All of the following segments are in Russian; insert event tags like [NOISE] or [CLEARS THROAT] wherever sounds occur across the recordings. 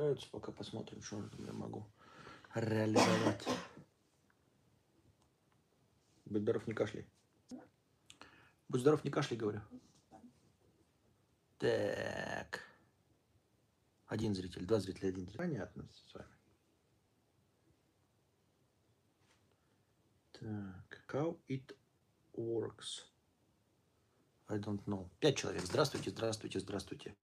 собираются, пока посмотрим, что я могу реализовать. Будь здоров, не кашляй. Будь здоров, не кашляй, говорю. Так. Один зритель, два зрителя, один зритель. Понятно с вами. Так. How it works. I don't know. Пять человек. Здравствуйте, здравствуйте, здравствуйте.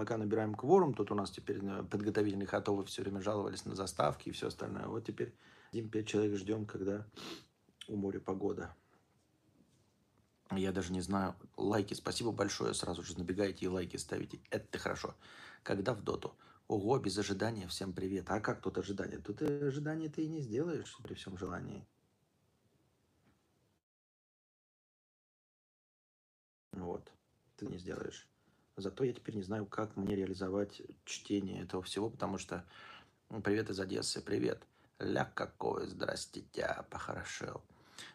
Пока набираем кворум, тут у нас теперь э, подготовительный готовы все время жаловались на заставки и все остальное. Вот теперь один пять человек ждем, когда у моря погода. Я даже не знаю. Лайки, спасибо большое. Сразу же набегаете и лайки ставите. Это хорошо. Когда в доту? Ого, без ожидания. Всем привет. А как тут ожидание? Тут ожидание ты и не сделаешь при всем желании. Вот. Ты не сделаешь. Зато я теперь не знаю, как мне реализовать чтение этого всего, потому что... Привет из Одессы, привет. Ля какой, здрасте, тебя, похорошел.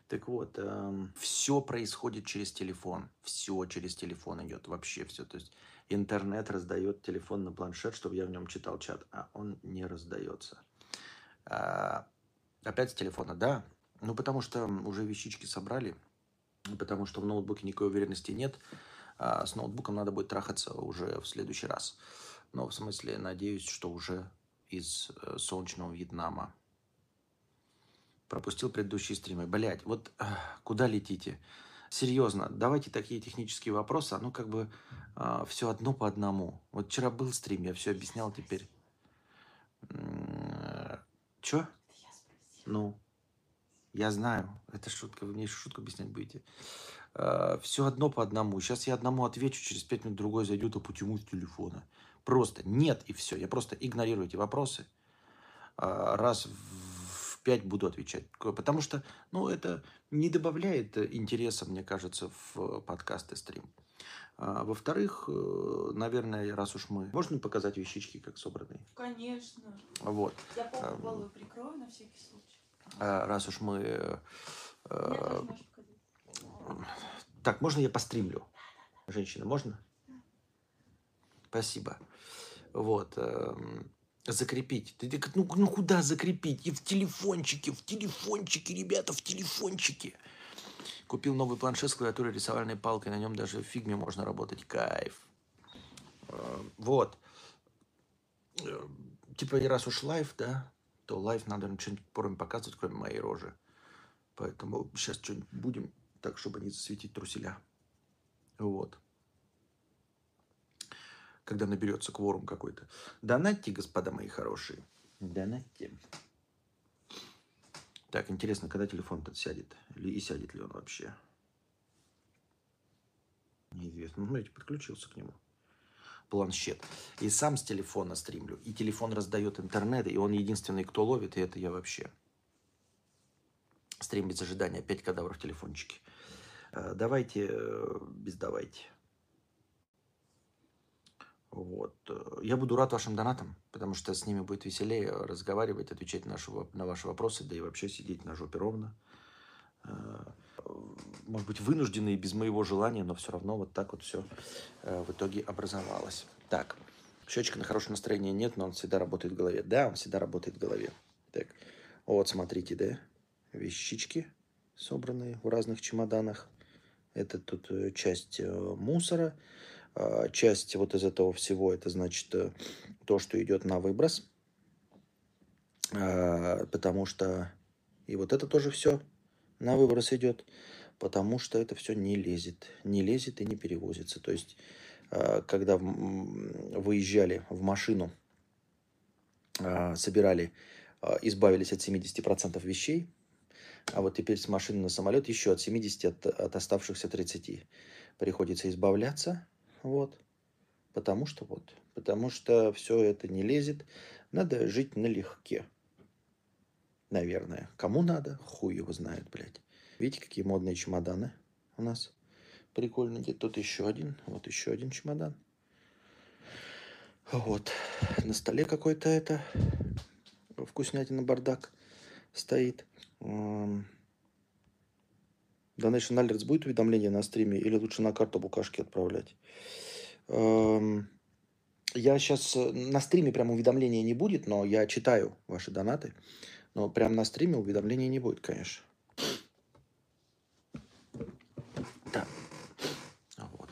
Так вот, эм, все происходит через телефон. Все через телефон идет, вообще все. То есть интернет раздает телефон на планшет, чтобы я в нем читал чат, а он не раздается. А, опять с телефона, да. Ну, потому что уже вещички собрали, потому что в ноутбуке никакой уверенности нет. А с ноутбуком надо будет трахаться уже в следующий раз. Но в смысле, надеюсь, что уже из э, солнечного Вьетнама. Пропустил предыдущие стримы. Блять, вот э, куда летите? Серьезно, давайте такие технические вопросы, а ну как бы э, все одно по одному. Вот вчера был стрим, я все объяснял теперь. Че? Ну, я знаю, это шутка, вы мне еще шутку объяснять будете. Э, все одно по одному. Сейчас я одному отвечу, через пять минут другой зайдет, а почему с телефона? Просто нет и все. Я просто игнорирую эти вопросы. Э, раз в пять буду отвечать. Потому что, ну, это не добавляет интереса, мне кажется, в подкасты стрим. А, во-вторых, э, наверное, раз уж мы... Можно показать вещички, как собранные? Конечно. Вот. Я полку головы прикрою на всякий случай. Раз уж мы... Мне тоже. Так, можно я постримлю? Женщина, можно? Спасибо. Вот. эм, Закрепить. Ты, ты, ну, ну куда закрепить? И в телефончике, в телефончике, ребята, в телефончике. Купил новый планшет с клавиатурой рисовальной палкой. На нем даже в фигме можно работать. Кайф. Эм, Вот. Эм, Типа, раз уж live, да, то live надо что-нибудь показывать, кроме моей рожи. Поэтому сейчас что-нибудь будем, так, чтобы не засветить труселя. Вот. Когда наберется кворум какой-то. Донатьте, господа мои хорошие. Донатьте. Так, интересно, когда телефон этот сядет? Или и сядет ли он вообще? Неизвестно. Ну, смотрите, подключился к нему. Планшет. И сам с телефона стримлю. И телефон раздает интернет, и он единственный, кто ловит, и это я вообще. Стрим без ожидания. Опять кадавр в телефончике. Э, Давайте, э, без давайте. Вот. Э, Я буду рад вашим донатам, потому что с ними будет веселее разговаривать, отвечать на, воп- на ваши вопросы, да и вообще сидеть на жопе ровно. Может быть, вынужденные без моего желания, но все равно вот так вот все в итоге образовалось. Так, счетчика на хорошее настроение нет, но он всегда работает в голове. Да, он всегда работает в голове. Так, вот смотрите, да, вещички собранные в разных чемоданах. Это тут э, часть э, мусора, а, часть вот из этого всего, это значит э, то, что идет на выброс. А, Потому что и вот это тоже все на выброс идет, потому что это все не лезет, не лезет и не перевозится. То есть, а, когда выезжали в машину, собирали, избавились от 70% вещей, а вот теперь с машины на самолет еще от 70 от, от оставшихся 30 приходится избавляться, вот, потому что вот, потому что все это не лезет, надо жить налегке, наверное. Кому надо, хуй его знает, блядь. Видите, какие модные чемоданы у нас? Прикольно, где тут еще один, вот еще один чемодан. Вот, на столе какой-то это вкуснятина бардак стоит. Donation Alerts будет уведомление на стриме или лучше на карту букашки отправлять? Я сейчас на стриме прям уведомления не будет, но я читаю ваши донаты. Но прям на стриме уведомления не будет, конечно. Так. Вот.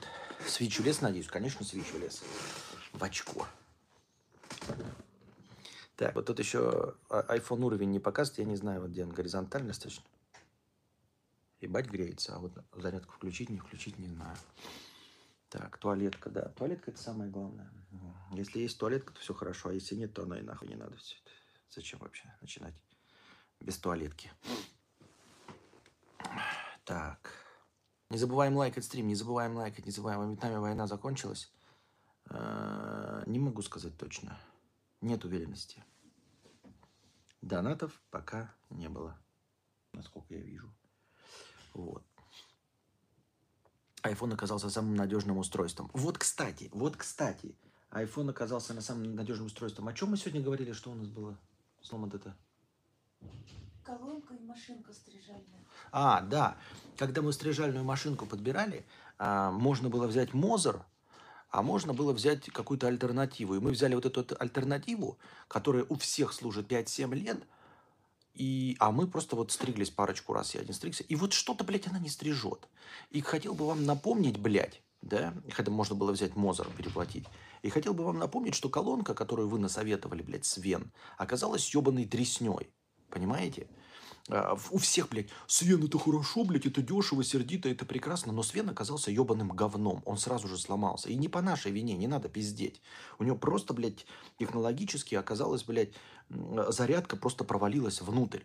Свечу лес, надеюсь. Конечно, свечу лес. В очко. Так, вот тут еще а- iPhone уровень не показывает. Я не знаю, вот где он горизонтально достаточно. Ебать греется, а вот зарядку включить, не включить, не знаю. Так, туалетка, да. Туалетка это самое главное. Если есть туалетка, то все хорошо, а если нет, то оно и нахуй не надо все это. Зачем вообще начинать без туалетки? Так. Не забываем лайкать стрим, не забываем лайкать, не забываем. Во Вьетнаме война закончилась. Э, Не могу сказать точно. Нет уверенности. Донатов пока не было, насколько я вижу. Вот. iPhone оказался самым надежным устройством. Вот, кстати, вот, кстати, iPhone оказался на самым надежным устройством. О чем мы сегодня говорили, что у нас было? Словом, вот это. Колонка и машинка стрижальная. А, да. Когда мы стрижальную машинку подбирали, а, можно было взять Мозер, а можно было взять какую-то альтернативу. И мы взяли вот эту альтернативу, которая у всех служит 5-7 лет, и, а мы просто вот стриглись парочку раз, я один стригся. И вот что-то, блядь, она не стрижет. И хотел бы вам напомнить, блядь, да, хотя можно было взять Мозер, переплатить. И хотел бы вам напомнить, что колонка, которую вы насоветовали, блядь, Свен, оказалась ебаной тресней. Понимаете? А, У всех, блядь, Свен это хорошо, блядь, это дешево, сердито, это прекрасно, но Свен оказался ебаным говном, он сразу же сломался. И не по нашей вине, не надо пиздеть. У него просто, блядь, технологически оказалось, блядь, зарядка просто провалилась внутрь.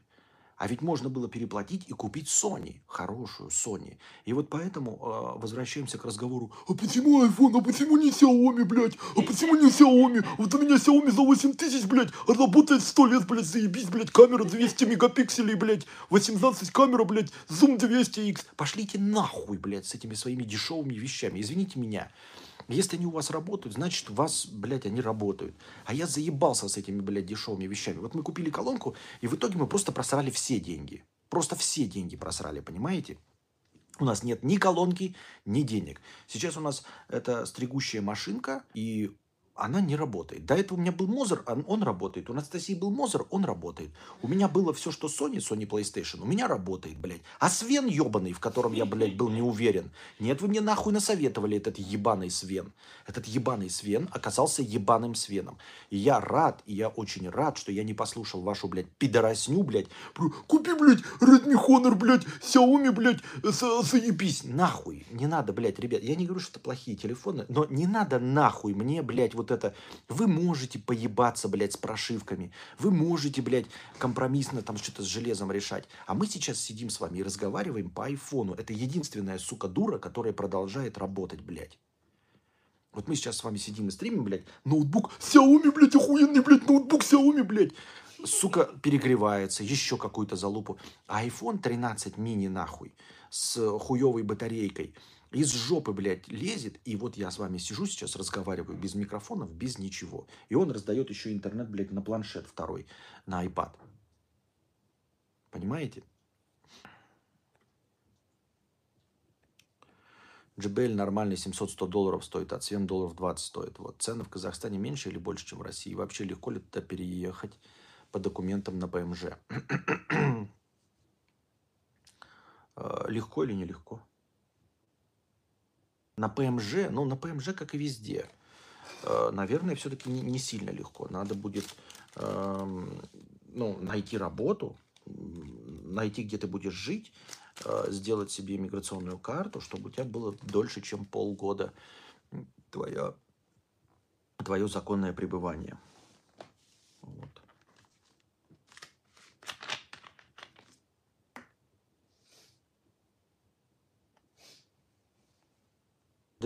А ведь можно было переплатить и купить Sony, хорошую Sony. И вот поэтому э, возвращаемся к разговору. А почему iPhone? А почему не Xiaomi, блядь? А почему не Xiaomi? Вот у меня Xiaomi за 8 тысяч, блядь, а работает 100 лет, блядь, заебись, блядь, камера 200 мегапикселей, блядь, 18 камера, блядь, зум 200x. Пошлите нахуй, блядь, с этими своими дешевыми вещами. Извините меня. Если они у вас работают, значит, у вас, блядь, они работают. А я заебался с этими, блядь, дешевыми вещами. Вот мы купили колонку, и в итоге мы просто просрали все деньги. Просто все деньги просрали, понимаете? У нас нет ни колонки, ни денег. Сейчас у нас это стригущая машинка, и она не работает. До этого у меня был Мозер, он, он работает. У Анастасии был Мозер, он работает. У меня было все, что Sony, Sony PlayStation, у меня работает, блядь. А Свен ебаный, в котором я, блядь, был не уверен. Нет, вы мне нахуй насоветовали этот ебаный Свен. Этот ебаный Свен оказался ебаным Свеном. И я рад, и я очень рад, что я не послушал вашу, блядь, пидоросню, блядь. Купи, блядь, Redmi Honor, блядь, Xiaomi, блядь, за- заебись. Нахуй. Не надо, блядь, ребят. Я не говорю, что это плохие телефоны, но не надо нахуй мне, блядь, вот это. Вы можете поебаться, блядь, с прошивками. Вы можете, блядь, компромиссно там что-то с железом решать. А мы сейчас сидим с вами и разговариваем по айфону. Это единственная, сука, дура, которая продолжает работать, блядь. Вот мы сейчас с вами сидим и стримим, блядь, ноутбук Xiaomi, блядь, охуенный, блядь, ноутбук Xiaomi, блядь. Сука, перегревается, еще какую-то залупу. А iPhone 13 мини нахуй с хуевой батарейкой из жопы, блядь, лезет. И вот я с вами сижу сейчас, разговариваю без микрофонов, без ничего. И он раздает еще интернет, блядь, на планшет второй, на iPad. Понимаете? JBL нормальный 700-100 долларов стоит, а цвен долларов 20 стоит. Вот. Цены в Казахстане меньше или больше, чем в России? Вообще легко ли туда переехать по документам на ПМЖ? [CLEARS THROAT] Э, Легко или нелегко? На ПМЖ, ну, на ПМЖ, как и везде, э, наверное, все-таки не, сильно легко. Надо будет эм, ну, найти работу, найти, где ты будешь жить, э, сделать себе иммиграционную карту, чтобы у тебя было дольше, чем полгода м, твоя, твое законное пребывание.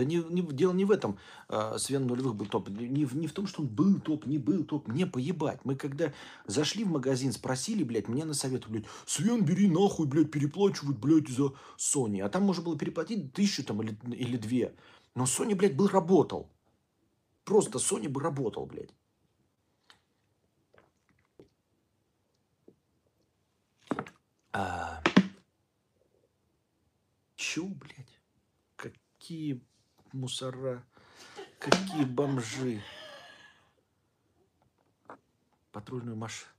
Да не, не- дело не в этом. э, Свен нулевых был топ. Не, не в том, что он был топ, не был топ. Мне поебать. Мы когда зашли в магазин, спросили, блядь, мне на совет, блядь, Свен, бери нахуй, блядь, переплачивать, блядь, за Sony. А там можно было переплатить тысячу там или, или две. Но Sony, блядь, был работал. Просто Sony бы работал, блядь. А... Чё, блядь? Какие мусора. Какие бомжи. Патрульную машину.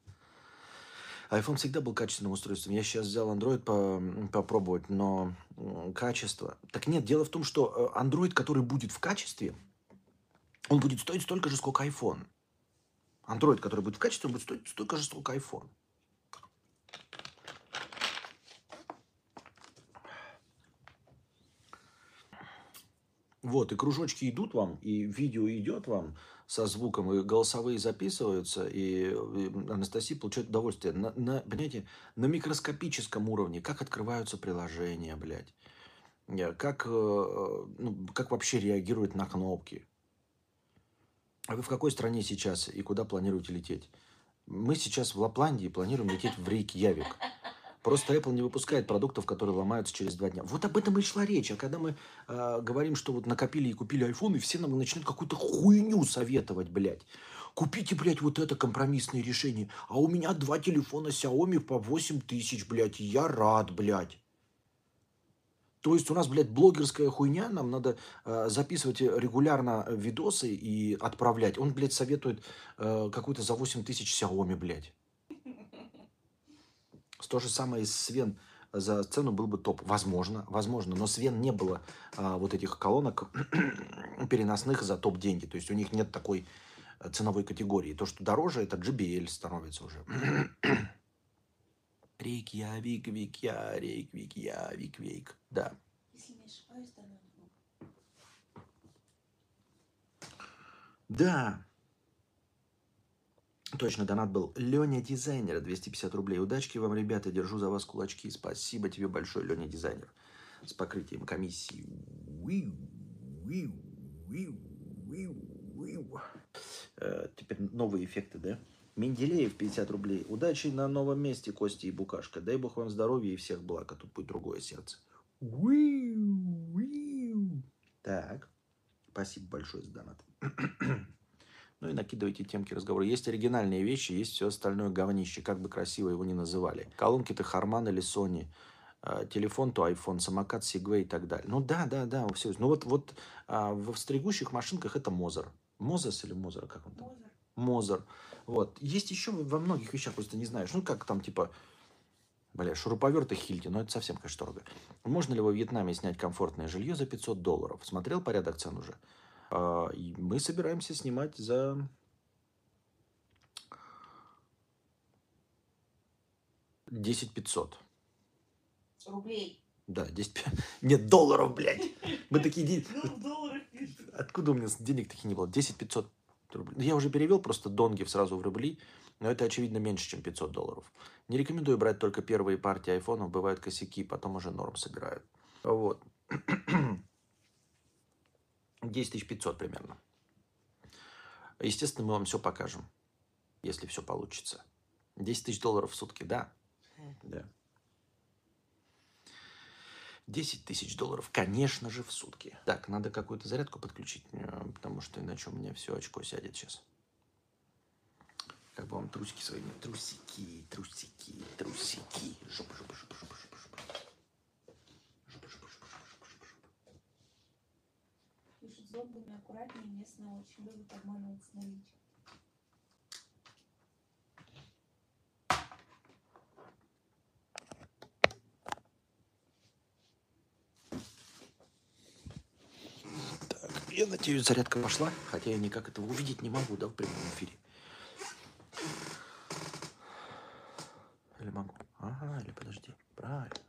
iPhone всегда был качественным устройством. Я сейчас взял Android по, попробовать, но качество... Так нет, дело в том, что э, Android, который будет в качестве, он будет стоить столько же, сколько iPhone. Android, который будет в качестве, он будет стоить столько же, сколько iPhone. Вот, и кружочки идут вам, и видео идет вам со звуком, и голосовые записываются, и Анастасия получает удовольствие. На, на, понимаете, на микроскопическом уровне, как открываются приложения, блядь. Как, э, ну, как вообще реагируют на кнопки. А вы в какой стране сейчас и куда планируете лететь? Мы сейчас в Лапландии планируем лететь в Рейкьявик. Просто Apple не выпускает продуктов, которые ломаются через два дня. Вот об этом и шла речь. А когда мы э, говорим, что вот накопили и купили iPhone, и все нам начинают какую-то хуйню советовать, блядь. Купите, блядь, вот это компромиссное решение. А у меня два телефона Xiaomi по 8 тысяч, блядь. Я рад, блядь. То есть у нас, блядь, блогерская хуйня, нам надо э, записывать регулярно видосы и отправлять. Он, блядь, советует э, какую-то за 8 тысяч Xiaomi, блядь. То же самое и Свен за цену был бы топ. Возможно, возможно. Но Свен не было а, вот этих колонок [CLEARS THROAT] переносных за топ деньги. То есть у них нет такой э, ценовой категории. То, что дороже, это JBL становится уже. [CLEARS THROAT] Рейк, я, вик, вик, я, рейк, вик, я, вик, вейк. Да. Если не ошибаюсь, да. Да. Точно, донат был. Леня Дизайнер, 250 рублей. Удачки вам, ребята, держу за вас кулачки. Спасибо тебе большое, Леня Дизайнер. С покрытием комиссии. Э, теперь новые эффекты, да? Менделеев, 50 рублей. Удачи на новом месте, Кости и Букашка. Дай бог вам здоровья и всех благ, а тут будет другое сердце. Так, спасибо большое за донат. Ну и накидывайте темки разговора. Есть оригинальные вещи, есть все остальное говнище, как бы красиво его ни называли. Колонки-то Harman или Sony, а, телефон то iPhone, самокат Segway и так далее. Ну да, да, да, все. Ну вот, вот а, в стригущих машинках это Мозер. Мозес или Мозер, как он там? Мозер. Вот. Есть еще во многих вещах, просто не знаешь. Ну, как там, типа, бля, шуруповерты Хильти, но это совсем, конечно, дорого. Можно ли во Вьетнаме снять комфортное жилье за 500 долларов? Смотрел порядок цен уже? А, и мы собираемся снимать за... Десять пятьсот. Рублей. Да, 10 [LAUGHS] Нет, долларов, блядь. Мы такие деньги... [LAUGHS] Ну. Откуда у меня денег таких не было? 10 500 рублей. Ну, Я уже перевел просто донги сразу в рубли, но это, очевидно, меньше, чем 500 долларов. Не рекомендую брать только первые партии айфонов, бывают косяки, потом уже норм собирают. Вот. [CLEARS THROAT] 10 500 примерно. Естественно, мы вам все покажем, если все получится. 10 тысяч долларов в сутки, да? Да. 10 тысяч долларов, конечно же, в сутки. Так, надо какую-то зарядку подключить, э, потому что иначе у меня все очко сядет сейчас. Как бы вам трусики свои... Трусики, трусики, трусики. Жопа, жопа, жопа, жопа, жопа. Жопа, жопа, жопа, жопа, жопа, жопа, жопа. Пишут, зомбами аккуратнее, местно очень любят обманывать с наличием. Я надеюсь, зарядка пошла, хотя я никак этого увидеть не могу, да, в прямом эфире. Или могу? Ага, или подожди. Правильно.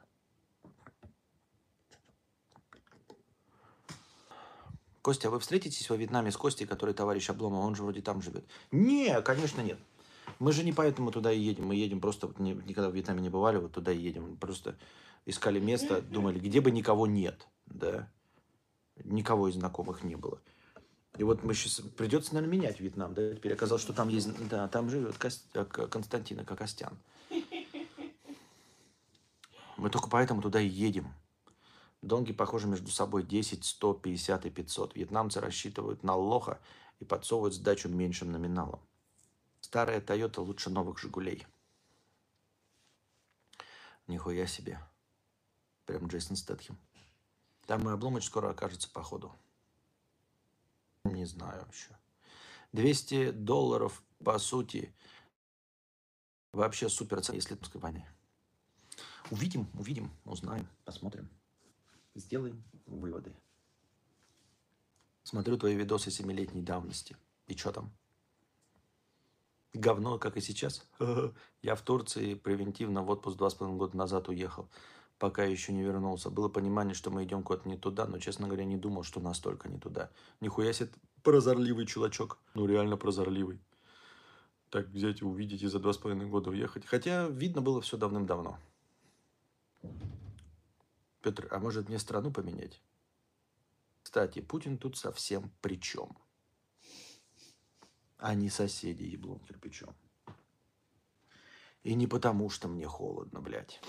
Костя, вы встретитесь во Вьетнаме с Костей, который товарищ Обломов? Он же вроде там живет. Не, конечно, нет. Мы же не поэтому туда и едем. Мы едем просто, вот никогда в Вьетнаме не бывали, вот туда и едем. Просто искали место, думали, где бы никого нет, да. Никого из знакомых не было. И вот мы сейчас придется, наверное, менять Вьетнам, да. Теперь оказалось, что там есть, да, там живет Кос- э, К- Константин Кокостян. Мы только поэтому туда и едем. Донги похожи между собой 10, 100, 50 и 500. Вьетнамцы рассчитывают на лоха и подсовывают сдачу меньшим номиналом. Старая Тойота лучше новых Жигулей. Нихуя себе. Прям Джейсон Стэтхем. Там мой обломыч скоро окажется походу. Не знаю еще. 200 долларов, по сути, Вообще супер если компания. Увидим, увидим, узнаем, посмотрим. Сделаем выводы. Смотрю твои видосы семилетней давности. И что там? Говно, как и сейчас. [LAUGHS] Я в Турции превентивно в отпуск два с половиной года назад уехал, пока еще не вернулся. Было понимание, что мы идем куда-то не туда, но, честно говоря, не думал, что настолько не туда. Нихуя себе прозорливый чувачок. Ну, реально прозорливый. Так взять и увидеть и за два с половиной года уехать. Хотя видно было все давным-давно. Петр, а может мне страну поменять? Кстати, Путин тут совсем при чем? А не соседи еблом кирпичом. И не потому, что мне холодно, блядь.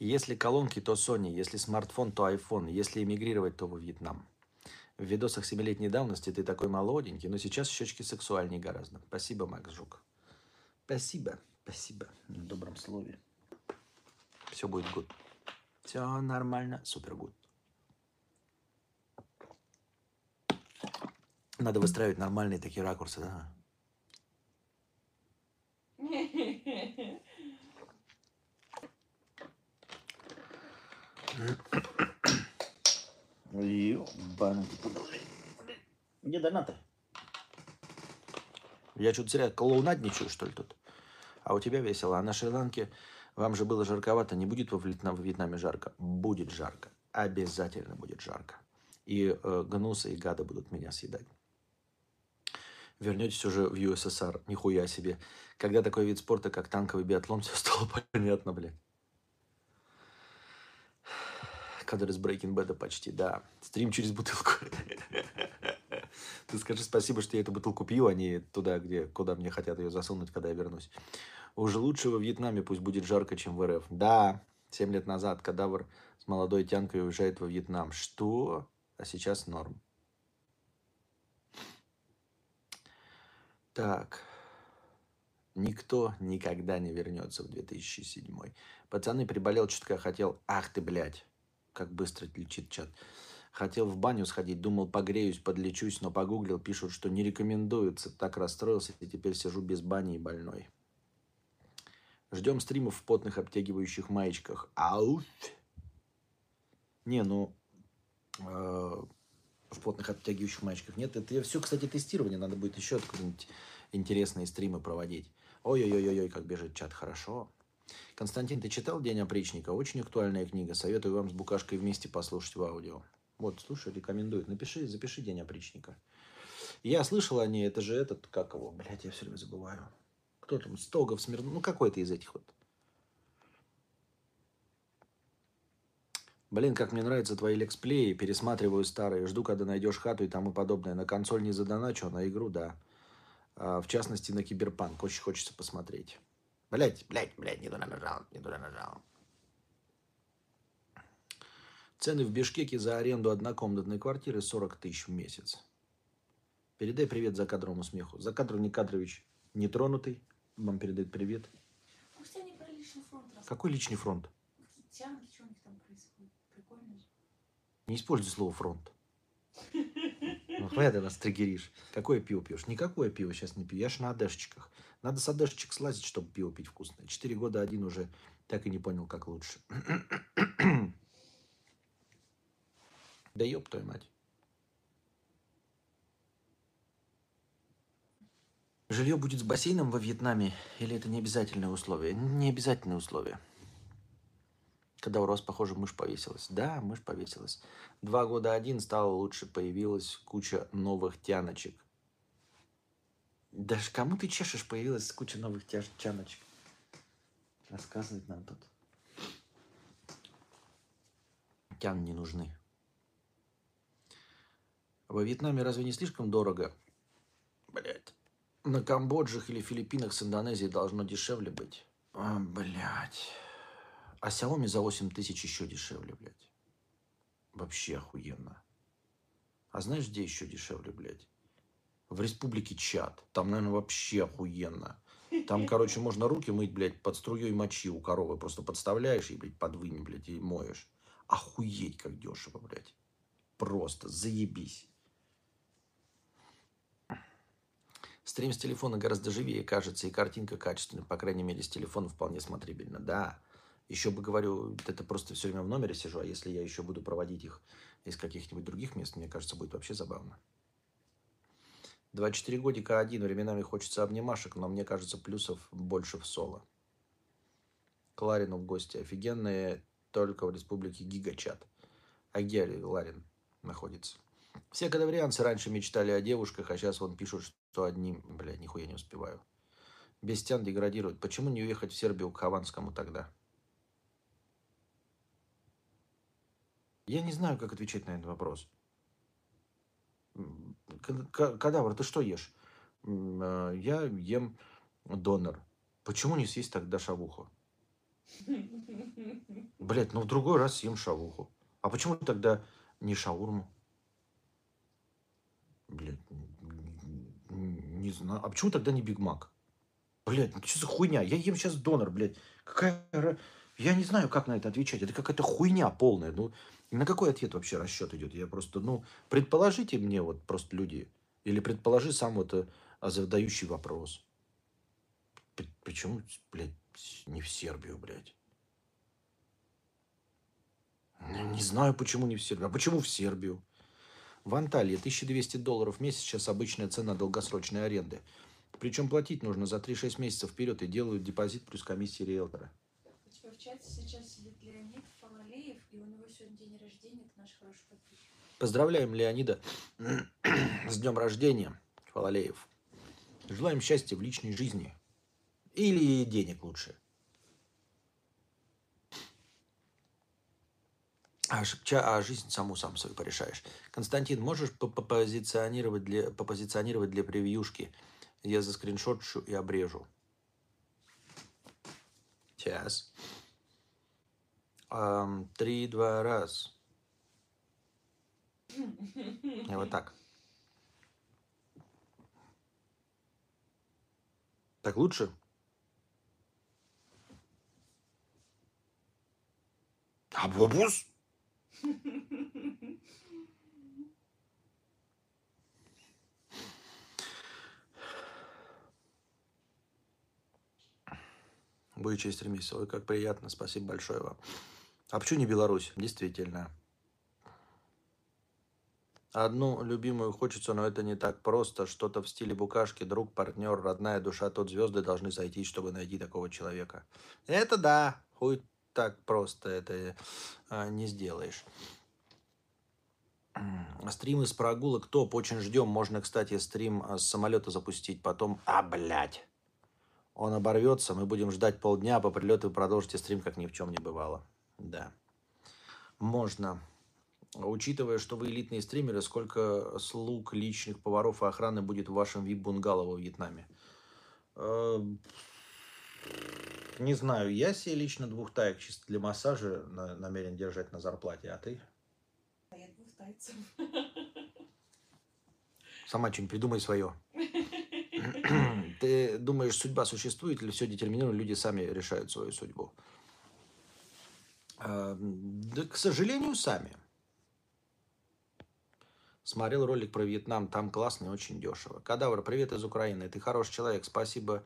Если колонки, то Sony. Если смартфон, то iPhone. Если эмигрировать, то во Вьетнам. В видосах семилетней давности ты такой молоденький, но сейчас щечки сексуальнее гораздо. Спасибо, Макс Жук. Спасибо, спасибо. На добром слове. Все будет гуд. Все нормально, супер гуд. Надо выстраивать нормальные такие ракурсы, да? [LAUGHS] Ебаный Где донаты? Я что-то зря клоунадничаю, что ли, тут? А у тебя весело. А на Шри-Ланке вам же было жарковато. Не будет во Вьетнаме жарко? Будет жарко. Обязательно будет жарко. И э, гнусы и гады будут меня съедать. Вернетесь уже в ЮССР. Нихуя себе. Когда такой вид спорта, как танковый биатлон, [LAUGHS] все стало понятно, блядь. Кадр из Breaking Bad почти, да. Стрим через бутылку. [LAUGHS] Ты скажи спасибо, что я эту бутылку пью, а не туда, где, куда мне хотят ее засунуть, когда я вернусь. Уже лучше во Вьетнаме пусть будет жарко, чем в РФ. Да, 7 лет назад кадавр с молодой тянкой уезжает во Вьетнам. Что? А сейчас норм. Так. Никто никогда не вернется в 2007. Пацаны, приболел чутка, хотел... Ах ты, блядь. Как быстро лечит чат. Хотел в баню сходить, думал, погреюсь, подлечусь, но погуглил, пишут, что не рекомендуется. Так расстроился, и теперь сижу без бани и больной. Ждем стримов в потных обтягивающих маечках. Ауф! Не, ну, э, в потных обтягивающих маечках нет. Это все, кстати, тестирование. Надо будет еще какие-нибудь интересные стримы проводить. Ой-ой-ой-ой, как бежит чат. Хорошо. Константин, ты читал «День опричника»? Очень актуальная книга. Советую вам с Букашкой вместе послушать в аудио. Вот, слушай, рекомендует. Напиши, запиши День опричника. Я слышал о ней, это же этот, как его, блядь, я все время забываю. Кто там, Стогов, Смирнов, ну какой-то из этих вот. Блин, как мне нравятся твои лексплеи, пересматриваю старые, жду, когда найдешь хату и тому подобное. На консоль не задоначу, а на игру, да. А, в частности, на Киберпанк. Очень хочется посмотреть. Блять, блять, блять, не туда нажал, не туда нажал. Цены в Бишкеке за аренду однокомнатной квартиры 40 тысяч в месяц. Передай привет за кадровому смеху. За кадров Никадрович нетронутый. Вам передает привет. Пусть они про личный фронт рассказывают. Какой личный фронт? Тянки, что у них там происходит? Прикольно же. Не используй слово фронт. Ну, хватит ты нас триггеришь. Какое пиво пьешь? Никакое пиво сейчас не пью. Я ж на одешечках. Надо с слазить, чтобы пиво пить вкусное. Четыре года один уже так и не понял, как лучше. [CLEARS THROAT] Да ёб твою мать. Жилье будет с бассейном во Вьетнаме или это не обязательное условие? Не обязательное условие. Когда у вас, похоже, мышь повесилась. Да, мышь повесилась. Два года один стало лучше, появилась куча новых тяночек. Даже кому ты чешешь, появилась куча новых тяж- тяночек. Рассказывать нам тут. Тян не нужны. Во Вьетнаме разве не слишком дорого? Блять. На Камбоджах или Филиппинах с Индонезией должно дешевле быть. А, блядь. А Xiaomi за 8 тысяч еще дешевле, блядь. Вообще охуенно. А знаешь, где еще дешевле, блядь? в республике Чад. Там, наверное, вообще охуенно. Там, короче, можно руки мыть, блядь, под струей мочи у коровы. Просто подставляешь и, блядь, под вымя, блядь, и моешь. Охуеть, как дешево, блядь. Просто заебись. Стрим с телефона гораздо живее кажется, и картинка качественная. По крайней мере, с телефона вполне смотрибельно. Да, еще бы говорю, это просто все время в номере сижу, а если я еще буду проводить их из каких-нибудь других мест, мне кажется, будет вообще забавно. 24 годика один, временами хочется обнимашек, но мне кажется, плюсов больше в соло. Кларину в гости. Офигенные только в республике Гигачат. А где Ларин находится? Все кадаврианцы раньше мечтали о девушках, а сейчас вон пишут, что одним... Бля, нихуя не успеваю. Бестян деградирует. Почему не уехать в Сербию к Хованскому тогда? Я не знаю, как отвечать на этот вопрос. Кадавр, ты что ешь? А, я ем донор. Почему не съесть тогда шавуху? Блять, ну в другой раз съем шавуху. А почему тогда не шаурму? Блять, не знаю. А почему тогда не Биг Мак? Блять, ну что за хуйня? Я ем сейчас донор, блядь. Какая... Я не знаю, как на это отвечать. Это какая-то хуйня полная. Ну, на какой ответ вообще расчет идет? Я просто, ну, предположите мне, вот просто люди, или предположи сам вот э, задающий вопрос. Почему, блядь, не в Сербию, блядь? Не, не знаю, почему не в Сербию. А почему в Сербию? В Анталии 1200 долларов в месяц сейчас обычная цена долгосрочной аренды. Причем платить нужно за 3-6 месяцев вперед и делают депозит плюс комиссии риэлтора. У тебя в чате сейчас сидит Леонид Фалалеев, и у него сегодня день рождения, это наш хороший подписчик. Поздравляем Леонида [CLEARS THROAT] с днем рождения, Фалалеев. Желаем счастья в личной жизни. Или денег лучше. А, а жизнь саму сам свою порешаешь. Константин, можешь попозиционировать для, попозиционировать для превьюшки? Я заскриншотшу и обрежу. Сейчас. Три, два, раз. И вот так. Так лучше? А бабус? Будет через три месяца. Ой, как приятно. Спасибо большое вам. А почему не Беларусь? Действительно. Одну любимую хочется, но это не так просто. Что-то в стиле букашки, друг, партнер, родная душа, тот звезды должны зайти, чтобы найти такого человека. Это да, хуй так просто это а, не сделаешь. Стримы с прогулок топ, очень ждем. Можно, кстати, стрим а, с самолета запустить, потом... А, блядь! Он оборвется, мы будем ждать полдня, а по прилету вы продолжите стрим, как ни в чем не бывало. Да. Можно. Учитывая, что вы элитные стримеры, сколько слуг, личных поваров и охраны будет в вашем вип-бунгало во Вьетнаме? Эм, не знаю, я себе лично двух таек чисто для массажа намерен держать на зарплате, а ты? А я двух тайцев. Сама что-нибудь придумай свое. [LAUGHS] Ты думаешь, судьба существует или все детерминировано, люди сами решают свою судьбу? Да, к сожалению, сами. Смотрел ролик про Вьетнам, там классно и очень дешево. Кадавр, привет из Украины. Ты хороший человек, спасибо,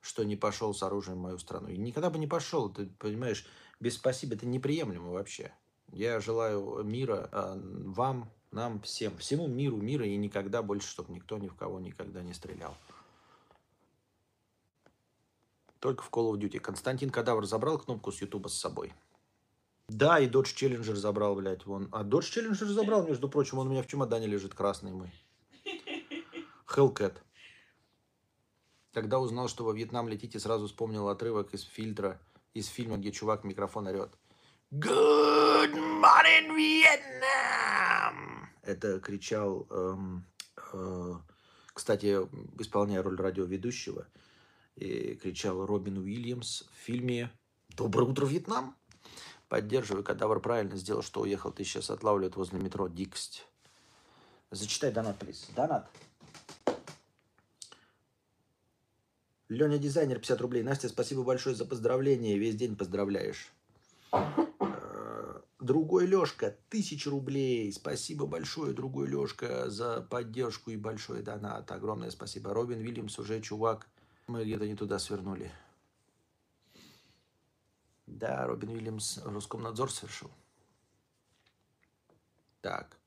что не пошел с оружием в мою страну. И никогда бы не пошел, ты понимаешь, без спасибо это неприемлемо вообще. Я желаю мира а, вам, нам, всем, всему миру мира и никогда больше, чтобы никто ни в кого никогда не стрелял. Только в Call of Duty. Константин Кадавр забрал кнопку с Ютуба с собой. Да, и Dodge Challenger забрал, блядь, вон. А Dodge Challenger забрал, между прочим, он у меня в чемодане лежит, красный мой. Hellcat. Когда узнал, что во Вьетнам летите, сразу вспомнил отрывок из фильтра, из фильма, где чувак микрофон орет. Good morning, Vietnam! Это кричал, эм, э, кстати, исполняя роль радиоведущего, и кричал Робин Уильямс в фильме «Доброе утро, Вьетнам!» Поддерживаю, кадавр правильно сделал, что уехал. Ты сейчас отлавливают возле метро Диксть. Зачитай донат, плиз. Донат. Леня Дизайнер, 50 рублей. Настя, спасибо большое за поздравление. Весь день поздравляешь. Э, Другой Лешка, тысяча рублей. Спасибо большое, другой Лешка, за поддержку и большой донат. Огромное спасибо. Робин Вильямс уже чувак. Мы где-то не туда свернули. Да, Робин Уильямс Роскомнадзор совершил. Так.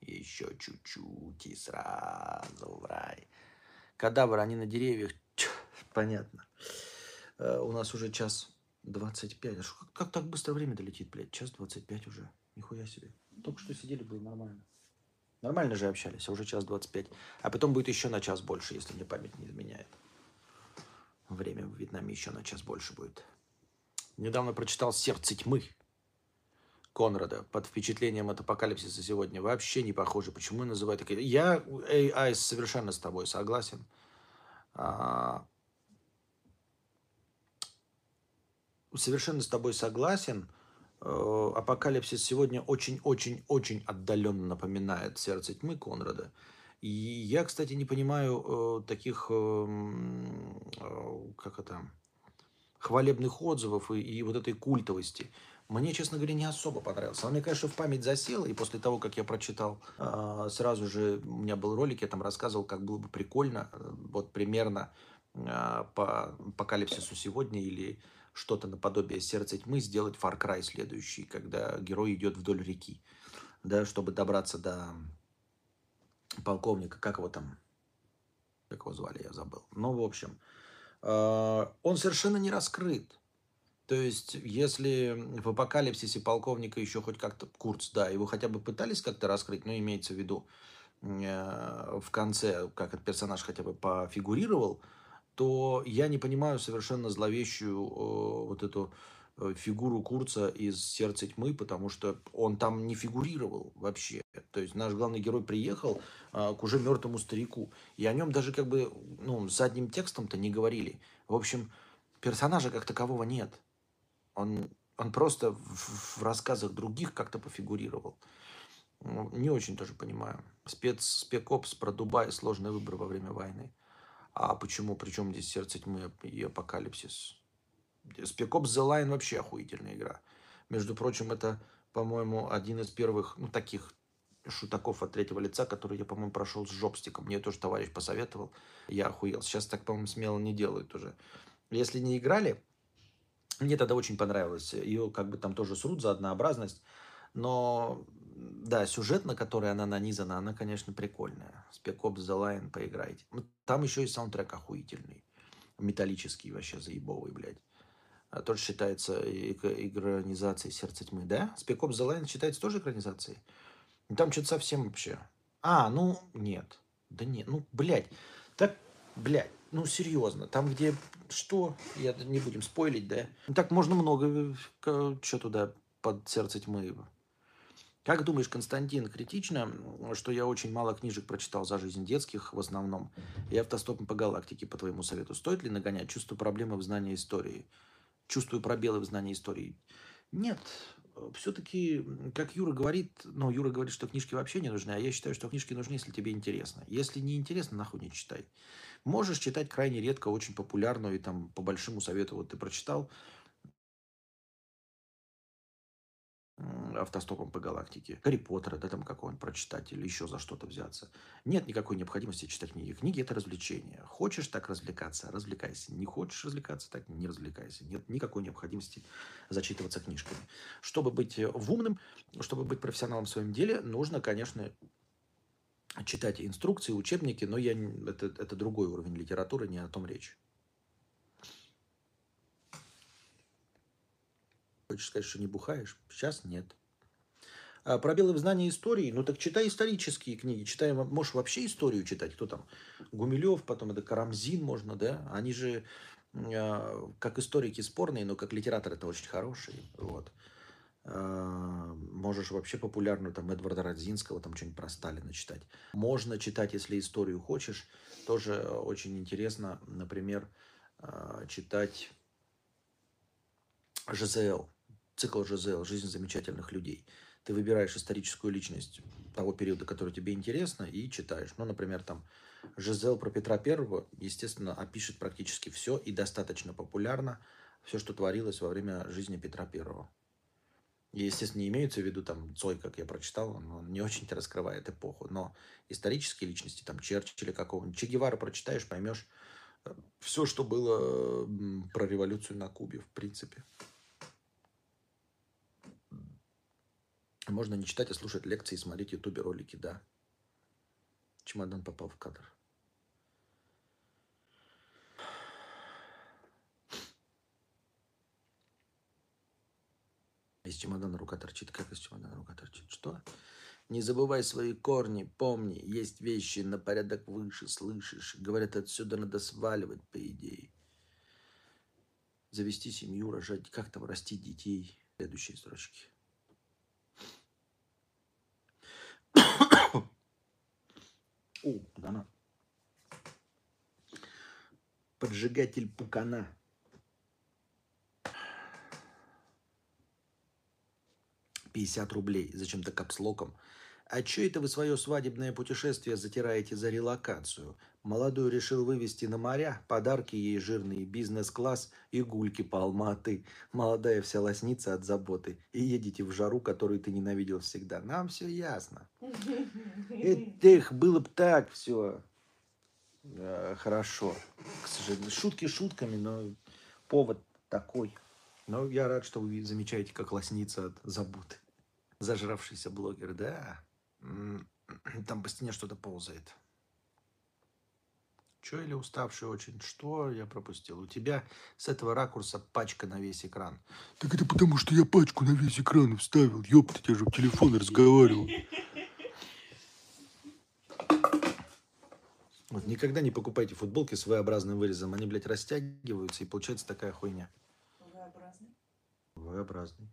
Еще чуть-чуть и сразу в рай. Кадавр, они на деревьях. Понятно. Э, у нас уже час 25. А как, как так быстро время долетит, блядь? Час 25 уже. Нихуя себе. Только что сидели, было нормально. Нормально же общались, а уже час 25. А потом будет еще на час больше, если мне память не изменяет. Время в Вьетнаме еще на час больше будет. Недавно прочитал «Сердце тьмы» Конрада под впечатлением от апокалипсиса сегодня. Вообще не похоже. Почему называют такие? Я, AI, совершенно с тобой согласен. А... Совершенно с тобой согласен. Э, апокалипсис сегодня очень-очень-очень отдаленно напоминает «Сердце тьмы» Конрада. И я, кстати, не понимаю э, таких, э, э, как это, хвалебных отзывов и, и вот этой культовости. Мне, честно говоря, не особо понравился. Она мне, конечно, в память засела, и после того, как я прочитал, э, сразу же у меня был ролик, я там рассказывал, как было бы прикольно, э, вот примерно э, по апокалипсису сегодня или что-то наподобие «Сердца тьмы» сделать Far Cry следующий, когда герой идет вдоль реки, да, чтобы добраться до полковника, как его там, как его звали, я забыл. Ну, в общем, а, он совершенно не раскрыт. То есть, если в апокалипсисе полковника еще хоть как-то, Курц, да, его хотя бы пытались как-то раскрыть, но имеется в виду э, в конце, как этот персонаж хотя бы пофигурировал, то я не понимаю совершенно зловещую вот эту Э, фигуру Курца из «Сердца тьмы», потому что он там не фигурировал вообще. То есть наш главный герой приехал а, к уже мертвому старику, и о нем даже как бы ну, задним текстом-то не говорили. В общем, персонажа как такового нет. Он, он просто в, в рассказах других как-то пофигурировал. Ну, не очень тоже понимаю. Спец, спекопс про Дубай, сложный выбор во время войны. А почему? Причем здесь «Сердце тьмы» и «Апокалипсис»? Spec Ops The Line вообще охуительная игра. Между прочим, это, по-моему, один из первых, ну, таких шутаков от третьего лица, который я, по-моему, прошел с жопстиком. Мне тоже товарищ посоветовал. Я охуел. Сейчас так, по-моему, смело не делают уже. Если не играли, мне тогда очень понравилось. Ее как бы там тоже срут за однообразность. Но, да, сюжет, на который она нанизана, она, конечно, прикольная. Spec Ops The Line, поиграйте. Там еще и саундтрек охуительный. Металлический вообще, заебовый, блядь. А, тоже считается экранизацией «Сердце тьмы», да? Spec Ops The Line считается тоже экранизацией? Там что-то совсем вообще... А, ну, нет. Да нет, ну, блядь. Так, блядь, ну, серьезно. Там, где... Что? Я не будем спойлить, да? Ну, так можно много... Что туда под «Сердце тьмы»? Как думаешь, Константин, критично, что я очень мало книжек прочитал за жизнь детских в основном, и автостопом по галактике, по твоему совету? Стоит ли нагонять чувство проблемы в знании истории? Чувствую пробелы в знании истории. Нет, все-таки, как Юра говорит, ну, Юра говорит, что книжки вообще не нужны, а я считаю, что книжки нужны, если тебе интересно. Если не интересно, нахуй не читай. Можешь читать крайне редко, очень популярную, и там по большому совету вот ты прочитал, автостопом по галактике. Гарри Поттера, да, там какого-нибудь прочитать или еще за что-то взяться. Нет никакой необходимости читать книги. Книги – это развлечение. Хочешь так развлекаться – развлекайся. Не хочешь развлекаться – так не развлекайся. Нет никакой необходимости зачитываться книжками. Чтобы быть э, в умным, чтобы быть профессионалом в своем деле, нужно, конечно, читать инструкции, учебники, но я, это, это другой уровень литературы, не о том речь. Хочешь сказать, что не бухаешь? Сейчас нет. А пробелы в знании истории, ну так читай исторические книги, читай, можешь вообще историю читать, кто там, Гумилев, потом это Карамзин можно, да, они же э, как историки спорные, но как литератор это очень хорошие, вот. Э, можешь вообще популярную там Эдварда Родзинского, там что-нибудь про Сталина читать. Можно читать, если историю хочешь, тоже очень интересно, например, э, читать ЖЗЛ, цикл ЖЗЛ «Жизнь замечательных людей». Ты выбираешь историческую личность того периода, который тебе интересно, и читаешь. Ну, например, там ЖЗЛ про Петра Первого, естественно, опишет практически все и достаточно популярно все, что творилось во время жизни Петра Первого. Естественно, не имеются в виду там Цой, как я прочитал, он, не очень раскрывает эпоху, но исторические личности, там Черчилля какого-нибудь, Че Гевара прочитаешь, поймешь все, что было про революцию на Кубе, в принципе. Можно не читать, а слушать лекции, смотреть ютубе ролики, да. Чемодан попал в кадр. Из чемодана рука торчит. Как из чемодана рука торчит? Что? Не забывай свои корни, помни, есть вещи на порядок выше, слышишь? Говорят, отсюда надо сваливать, по идее. Завести семью, рожать, как там растить детей. Следующие строчки. О, да Поджигатель пукана. 50 рублей. Зачем-то капслоком. А что это вы свое свадебное путешествие затираете за релокацию? Молодую решил вывести на моря, подарки ей жирные, бизнес-класс и гульки по Алматы. Молодая вся лоснится от заботы. И едете в жару, которую ты ненавидел всегда. Нам все ясно. Эх, было бы так все. Хорошо. К сожалению, шутки шутками, но повод такой. Но я рад, что вы замечаете, как лоснится от заботы. Зажравшийся блогер, да. Там по стене что-то ползает. Че или уставший очень? Что я пропустил? У тебя с этого ракурса пачка на весь экран. Так это потому, что я пачку на весь экран вставил. Ёпта, я же в телефон разговаривал. Вот никогда не покупайте футболки с V-образным вырезом. Они, блядь, растягиваются, и получается такая хуйня. V-образный? V-образный.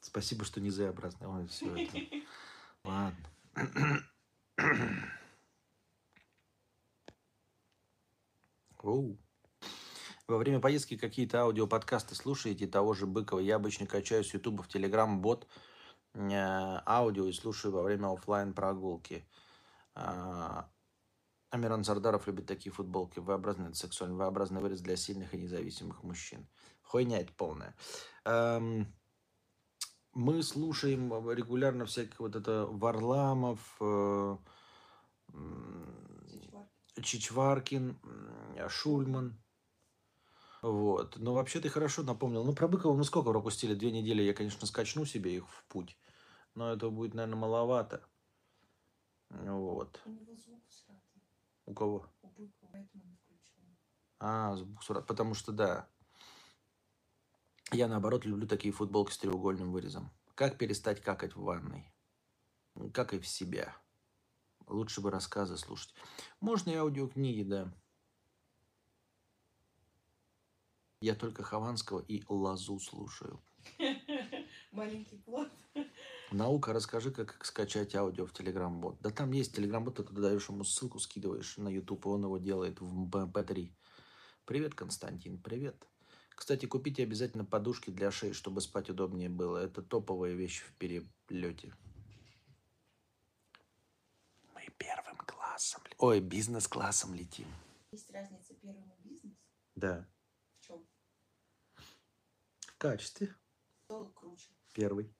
Спасибо, что не Z-образный. Ой, все это. Ладно. Оу. Во время поездки какие-то аудиоподкасты слушаете того же Быкова. Я обычно качаю с Ютуба в Телеграм бот э, аудио и слушаю во время офлайн прогулки. А, Амиран Зардаров любит такие футболки. V-образный, сексуальный, V-образный вырез для сильных и независимых мужчин. Хуйня это полная. Эм, мы слушаем регулярно всяких вот это Варламов, э, Чичваркин, Шульман. Вот. Но вообще ты хорошо напомнил. Ну, про Быкова мы сколько пропустили? Две недели я, конечно, скачну себе их в путь. Но это будет, наверное, маловато. Вот. У него звук сратый. У кого? У Быкова, поэтому не включил. А, звук сратый. Потому что, да, я, наоборот, люблю такие футболки с треугольным вырезом. Как перестать какать в ванной? Как и в себя. Лучше бы рассказы слушать. Можно и аудиокниги, да. Я только Хованского и Лазу слушаю. [LAUGHS] Маленький плод. Наука, расскажи, как скачать аудио в Telegram-бот. Да там есть Telegram-бот, ты даешь ему ссылку, скидываешь на YouTube, и он его делает в MP3. Привет, Константин, привет. Кстати, купите обязательно подушки для шеи, чтобы спать удобнее было. Это топовая вещь в перелете. Мы первым классом, ой, бизнес-классом летим. Есть разница первым и бизнес? Да. В чем? В качестве. Кто круче? Первый.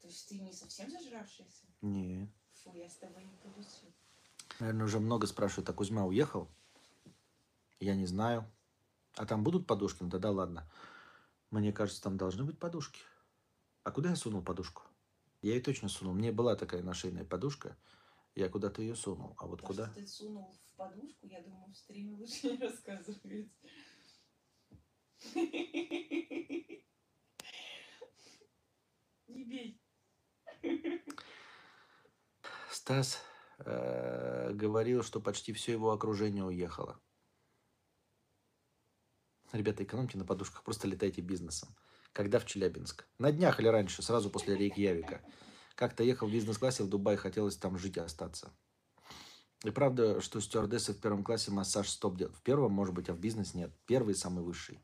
То есть ты не совсем зажравшийся? Не. Фу, я с тобой не потусил. Наверное, уже много спрашивают, а Кузьма уехал? Я не знаю. А там будут подушки? Ну тогда ладно. Мне кажется, там должны быть подушки. А куда я сунул подушку? Я ее точно сунул. Мне была такая нашейная подушка. Я куда-то ее сунул. А вот То, куда? что ты сунул в подушку, я думаю, в стриме лучше не рассказывать. Не бей. Стас э, говорил, что почти все его окружение уехало. Ребята, экономьте на подушках, просто летайте бизнесом. Когда в Челябинск? На днях или раньше, сразу после Рейкьявика. Как-то ехал в бизнес-классе в Дубай, хотелось там жить и остаться. И правда, что стюардессы в первом классе массаж стоп делают. В первом, может быть, а в бизнес нет. Первый самый высший.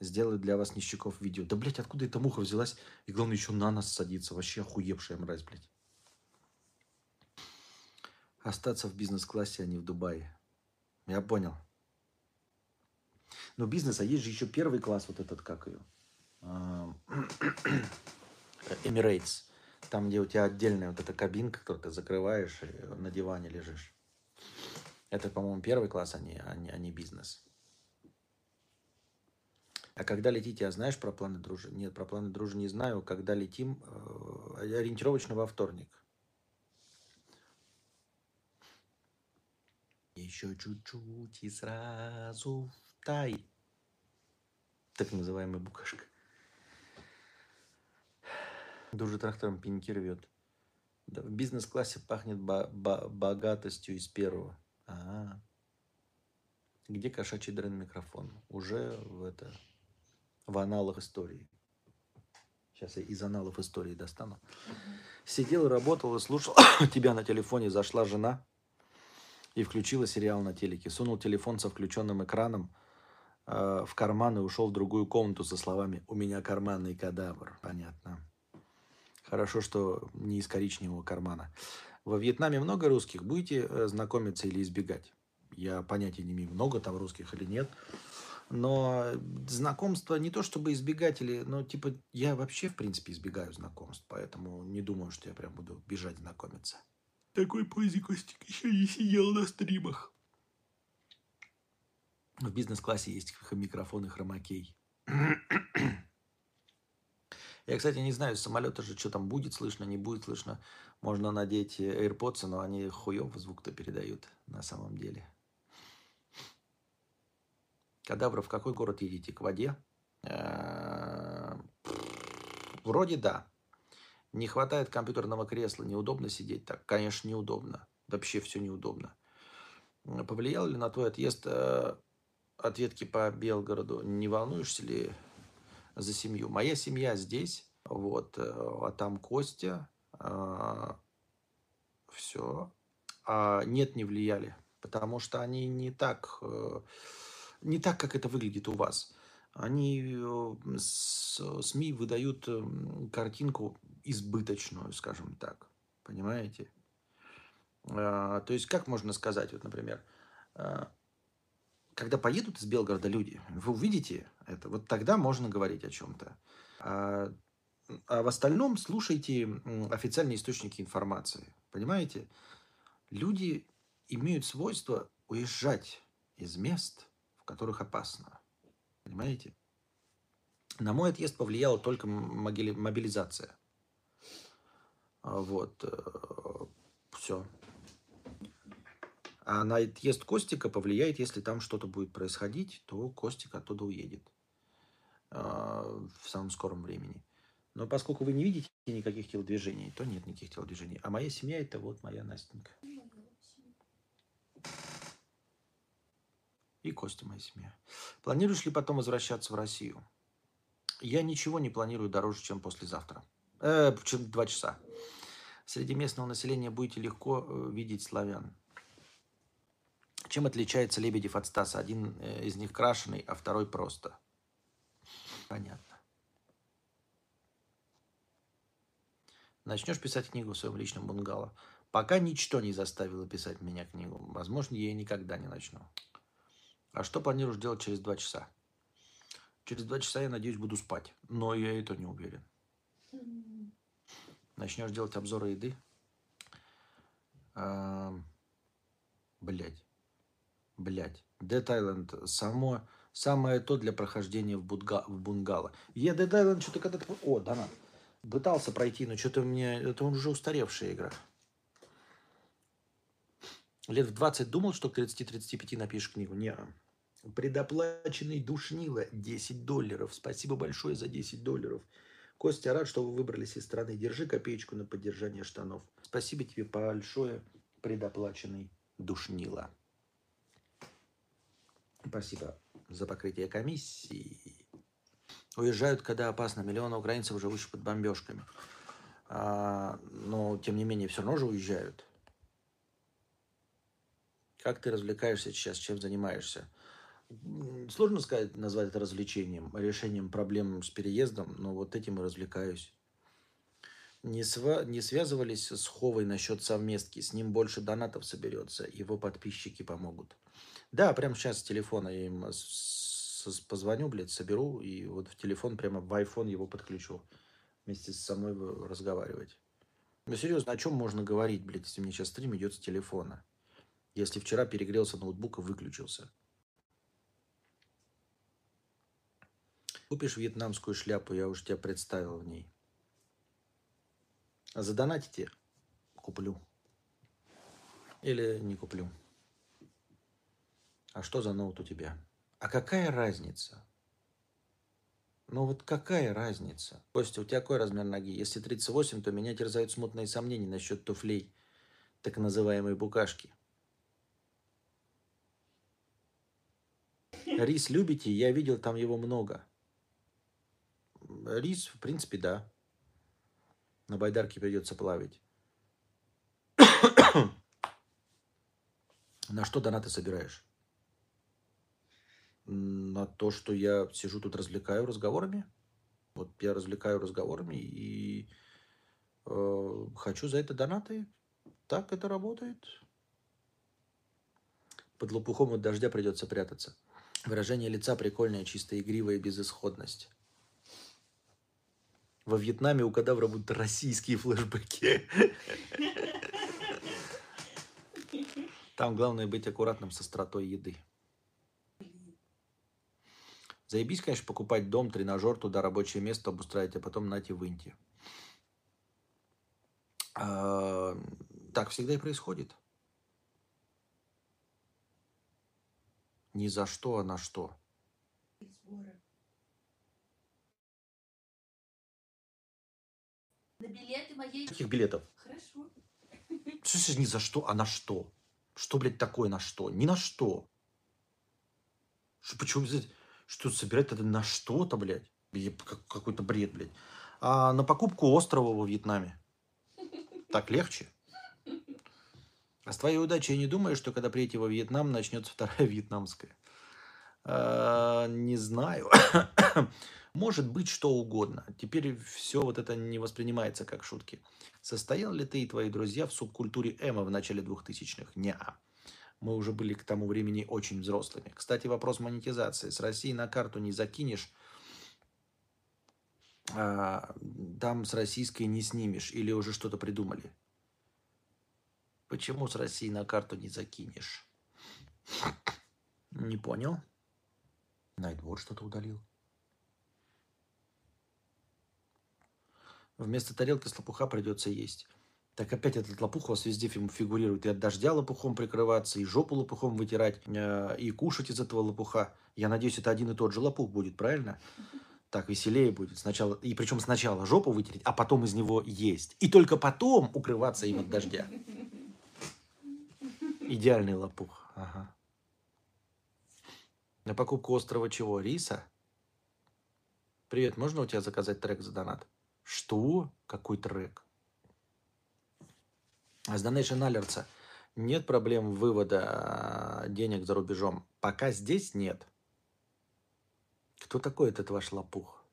Сделают для вас нищиков видео. Да, блядь, откуда эта муха взялась? И главное, еще на нас садится. Вообще охуевшая мразь, блядь. Остаться в бизнес-классе, а не в Дубае. Я понял. Но бизнес, а есть же еще первый класс, вот этот, как ее, а, [CLEARS THROAT] Emirates. Там, где у тебя отдельная вот эта кабинка, которую ты закрываешь и на диване лежишь. Это, по-моему, первый класс, а не, а не, а не бизнес. А когда летите, а знаешь про планы дружи? Нет, про планы дружи не знаю. Когда летим, э, ориентировочно во вторник. Еще чуть-чуть и сразу тай. Так называемая букашка. Дружит трактором пеньки рвет. Да, в бизнес-классе пахнет богатостью из первого. А, где кошачий дрын микрофон? Уже в это в аналах истории. Сейчас я из аналов истории достану. Сидел, работал и слушал [COUGHS] тебя на телефоне. Зашла жена и включила сериал на телеке. Сунул телефон со включенным экраном э, в карман и ушел в другую комнату со словами «У меня карманный кадавр». Понятно. Хорошо, что не из коричневого кармана. Во Вьетнаме много русских. Будете э, знакомиться или избегать? Я понятия не имею, много там русских или нет. Но знакомства не то чтобы избегать, или, но типа я вообще, в принципе, избегаю знакомств, поэтому не думаю, что я прям буду бежать знакомиться. Такой позе Костик еще не сидел на стримах. В бизнес-классе есть микрофон и хромакей. Я, кстати, не знаю, с самолета же что там будет слышно, не будет слышно. Можно надеть э, AirPods, но они хуев звук-то передают на самом деле. Кадавра, в какой город едете? К воде? Э, Вроде да. Не хватает компьютерного кресла, неудобно сидеть так. Конечно, неудобно. Вообще все неудобно. Повлиял ли на твой отъезд э, ответки по Белгороду? Не волнуешься ли за семью? Моя семья здесь, вот, э, а там Костя, все. А нет, не влияли, потому что они не так, э, не так, как это выглядит у вас. Они э, с- СМИ выдают картинку избыточную, скажем так. Понимаете? А, То есть, как можно сказать, вот, например, а, когда поедут из Белгорода люди, вы увидите это, вот тогда можно говорить о чем-то. А, а в остальном слушайте официальные источники информации. Понимаете? Люди имеют свойство уезжать из мест, в которых опасно. Понимаете? На мой отъезд повлияла только мобилизация. А Вот. Все. А на отъезд Костика повлияет, если там что-то будет происходить, то Костик оттуда уедет а, в самом скором времени. Но поскольку вы не видите никаких телодвижений, то нет никаких телодвижений. А моя семья это вот моя Настенька. И Костя моя семья. Планируешь ли потом возвращаться в Россию? Я ничего не планирую дороже, чем послезавтра. Э, чем два часа. Среди местного населения будете легко э, видеть славян. Чем отличается Лебедев от Стаса? Один э, из них крашеный, а второй просто. Понятно. Начнешь писать книгу в своем личном бунгало? Пока ничто не заставило писать меня книгу. Возможно, я и никогда не начну. А что планируешь делать через два часа? Через два часа, я надеюсь, буду спать. Но я и то не уверен. Начнешь делать обзоры еды? Блять. Блять. Dead Island само, самое то для прохождения в, будга, в бунгало. Я Dead Island что-то когда-то... О, донат. Пытался пройти, но что-то мне... Это уже устаревшая игра. Лет в 20 думал, что к 30-35 напишешь книгу. Не. Предоплаченный душнило 10 долларов. Спасибо большое за 10 долларов. Костя, рад, что вы выбрались из страны. Держи копеечку на поддержание штанов. Спасибо тебе большое, предоплаченный душнило. Спасибо за покрытие комиссии. Уезжают, когда опасно. Миллионы украинцев, живущих под бомбежками. А, но, тем не менее, все равно же уезжают. Как ты развлекаешься сейчас, чем занимаешься? Сложно сказать, назвать это развлечением, решением проблем с переездом, но вот этим и развлекаюсь. Не, сва- не связывались с Ховой насчет совместки, с ним больше донатов соберется, его подписчики помогут. Да, прямо сейчас с телефона я им позвоню, блядь, соберу и вот в телефон прямо в iPhone его подключу. Вместе с самой разговаривать. Ну, серьезно, о чем можно говорить, блядь, если мне сейчас стрим идет с телефона? Если вчера перегрелся ноутбук и выключился. Купишь вьетнамскую шляпу, я уж тебя представил в ней. А задонатите? Куплю. Или не куплю. А что за ноут у тебя? А какая разница? Ну вот какая разница? Костя, у тебя какой размер ноги? Если 38, то меня терзают смутные сомнения насчет туфлей так называемой букашки. Рис любите? Я видел там его много. Рис, в принципе, да. На байдарке придется плавить. [COUGHS] На что донаты собираешь? На то, что я сижу тут развлекаю разговорами. Вот я развлекаю разговорами и э, хочу за это донаты. Так это работает. Под лопухом от дождя придется прятаться. Выражение лица прикольное, чисто игривая безысходность. Во Вьетнаме у кадавра будут российские флешбеки. [LAUGHS] Там главное быть аккуратным со стратой еды. Заебись, конечно, покупать дом, тренажер, туда рабочее место обустраивать, а потом нате выньте. А, Так всегда и происходит. Ни за что, а на что. На билеты моей... Каких билетов? Хорошо. Значит ни за что, а на что? Что, блядь, такое на что? Ни на что. Что, почему, блядь, что собирать это на что-то, блядь? Какой-то бред, блядь. А на покупку острова во Вьетнаме. Так легче. А с твоей удачей я не думаю, что когда приедете во Вьетнам, начнется вторая вьетнамская. А, Не знаю. [COUGHS] Может быть что угодно. Теперь все вот это не воспринимается как шутки. Состоял ли ты и твои друзья в субкультуре эмо в начале 2000-х? Неа. Мы уже были к тому времени очень взрослыми. Кстати, вопрос монетизации. С России на карту не закинешь, а, там с российской не снимешь. Или уже что-то придумали? Почему с России на карту не закинешь? Не понял. Найтбот что-то удалил. Вместо тарелки с лопуха придется есть. Так опять этот лопух у вас везде фи- фигурирует. И от дождя лопухом прикрываться, и жопу лопухом вытирать, э, и кушать из этого лопуха. Я надеюсь, это один и тот же лопух будет, правильно? Так веселее будет. Сначала, и причем сначала жопу вытереть, а потом из него есть. И только потом укрываться им от дождя. Идеальный лопух. Ага. На покупку острова чего? Риса? Привет, можно у тебя заказать трек за донат? Что? Какой трек? С Donation Alerts нет проблем вывода а, денег за рубежом. Пока здесь нет. Кто такой этот ваш лопух?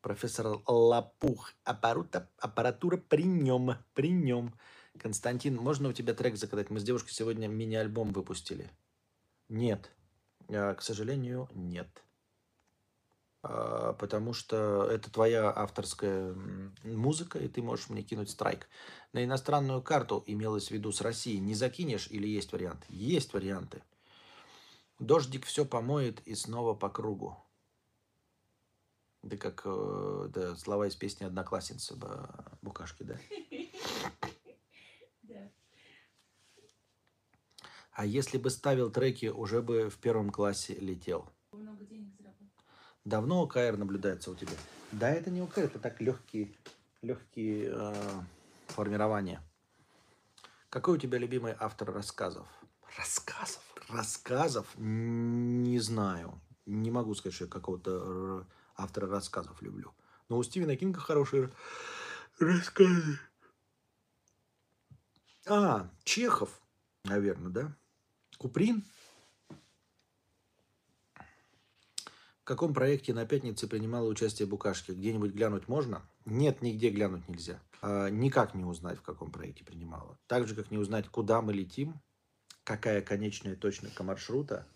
Профессор Лопух. Аппарута, аппаратура при нем. При нем. Константин, можно у тебя трек заказать? Мы с девушкой сегодня мини-альбом выпустили. Нет. А, К сожалению, нет. А, Потому что это твоя авторская музыка, и ты можешь мне кинуть страйк. На иностранную карту имелось в виду с России. Не закинешь или есть вариант? Есть варианты. Дождик все помоет и снова по кругу. Да как э, да, слова из песни «Одноклассница» ба- Букашки? Да. А если бы ставил треки, уже бы в первом классе летел. Давно ОКР наблюдается у тебя? Да, это не ОКР, это так легкие, легкие э, формирования. Какой у тебя любимый автор рассказов? Рассказов? Рассказов? Не знаю. Не могу сказать, что я какого-то автора рассказов люблю. Но у Стивена Кинга хорошие рассказы. А, Чехов, наверное, да? Куприн? Каком проекте на пятнице принимала участие Букашки? Где-нибудь глянуть можно? Нет, нигде глянуть нельзя. А, никак не узнать, в каком проекте принимала. Так же, как не узнать, куда мы летим, какая конечная точка маршрута.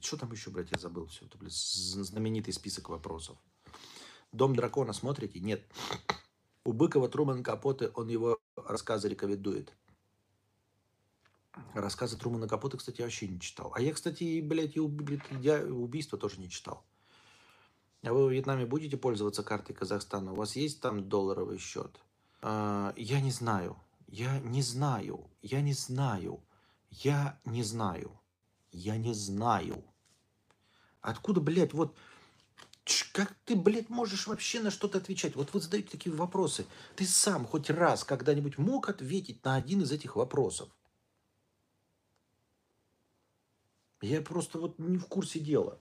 Что там еще, блядь, я забыл все. Это, блядь, знаменитый список вопросов. Дом дракона смотрите? Нет. У Быкова Труман Капоты, он его рассказы рекомендует. Рассказы Трумана Капоты, кстати, я вообще не читал. А я, кстати, и, блядь, и убийство тоже не читал. А вы в Вьетнаме будете пользоваться картой Казахстана? У вас есть там долларовый счет? А, я не знаю. Я не знаю. Я не знаю. Я не знаю. Я не знаю. Откуда, блядь, вот... Как ты, блядь, можешь вообще на что-то отвечать? Вот вы задаете такие вопросы. Ты сам хоть раз когда-нибудь мог ответить на один из этих вопросов? Я просто вот не в курсе дела.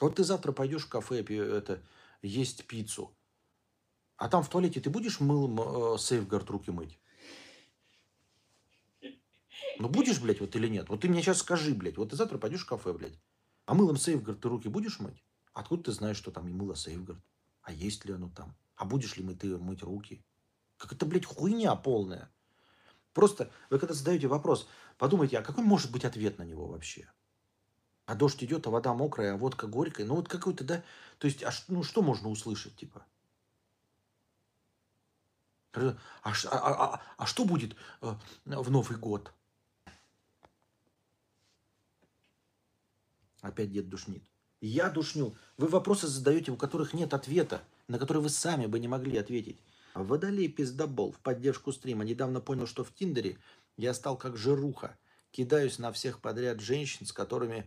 Вот ты завтра пойдешь в кафе это, есть пиццу, а там в туалете ты будешь мылом э, руки мыть? Ну будешь, блядь, вот или нет? Вот ты мне сейчас скажи, блядь, вот ты завтра пойдешь в кафе, блядь, а мылом сейфгард ты руки будешь мыть? Откуда ты знаешь, что там и мыло сейфгард? А есть ли оно там? А будешь ли мы ты мыть руки? Как это, блядь, хуйня полная. Просто вы когда задаете вопрос, подумайте, а какой может быть ответ на него вообще? А дождь идет, а вода мокрая, а водка горькая. Ну вот какой-то, да? То есть, а ну что можно услышать, типа? А- а- а- а что будет э, в Новый год? Опять дед душнит. Я душню. Вы вопросы задаете, у которых нет ответа, на которые вы сами бы не могли ответить. Водолей пиздобол в поддержку стрима. Недавно понял, что в Тиндере я стал как жируха. Кидаюсь на всех подряд женщин, с которыми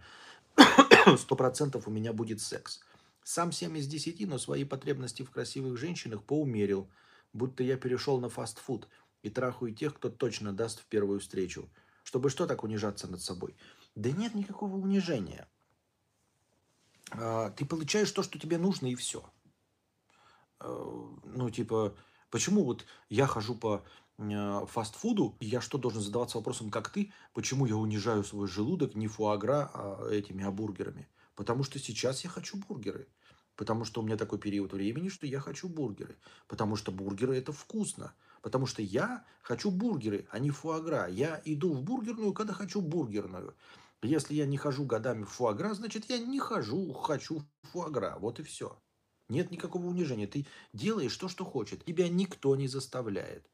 [COUGHS] сто процентов у меня будет секс. Сам 7 из 10, но свои потребности в красивых женщинах поумерил. Будто я перешел на фастфуд и трахаю тех, кто точно даст в первую встречу. Чтобы что так унижаться над собой? Да нет никакого унижения. А, Ты получаешь то, что тебе нужно, и все. Ну, типа, почему вот я хожу по э, фастфуду, и я что, должен задаваться вопросом, как ты, почему я унижаю свой желудок не фуагра, а этими, а бургерами? Потому что сейчас я хочу бургеры. Потому что у меня такой период времени, что я хочу бургеры. Потому что бургеры это вкусно. Потому что я хочу бургеры, а не фуагра. Я иду в бургерную, когда хочу бургерную. Если я не хожу годами в фуагра, значит, я не хожу, хочу в фуагра. Вот и все. Нет никакого унижения. Ты делаешь то, что хочет. Тебя никто не заставляет.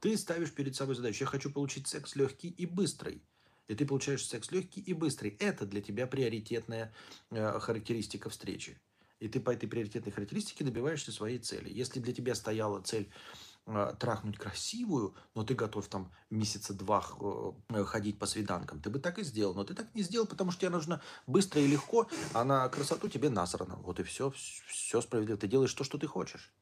Ты ставишь перед собой задачу. Я хочу получить секс легкий и быстрый. И ты получаешь секс легкий и быстрый. Это для тебя приоритетная э, характеристика встречи. И ты по этой приоритетной характеристике добиваешься своей цели. Если для тебя стояла цель трахнуть красивую, но ты готов там месяца два э, ходить по свиданкам, ты бы так и сделал. Но ты так не сделал, потому что тебе нужно быстро и легко, а на красоту тебе насрано. Вот и все, все справедливо. Ты делаешь то, что ты хочешь.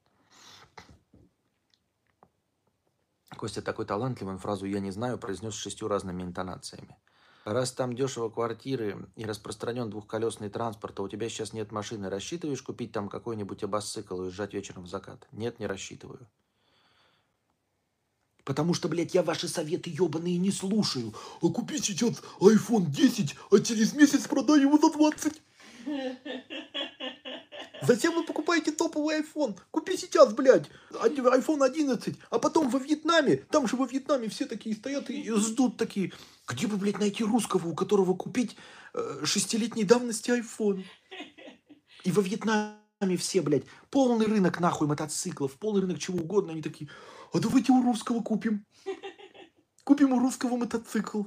Костя такой талантливый, он фразу «я не знаю» произнес шестью разными интонациями. Раз там дешево квартиры и распространен двухколесный транспорт, а у тебя сейчас нет машины, рассчитываешь купить там какой-нибудь абасцикл и уезжать вечером в закат? Нет, не рассчитываю. Потому что, блядь, я ваши советы ебаные не слушаю. А купи сейчас iPhone 10, а через месяц продай его за 20. Зачем вы покупаете топовый iPhone? Купи сейчас, блядь, iPhone 11, а потом во Вьетнаме, там же во Вьетнаме все такие стоят и ждут такие, где бы, блядь, найти русского, у которого купить э, шестилетней давности iPhone? И во Вьетнаме все, блядь, полный рынок нахуй мотоциклов, полный рынок чего угодно, они такие, а давайте у русского купим. [LAUGHS] Купим у русского мотоцикл.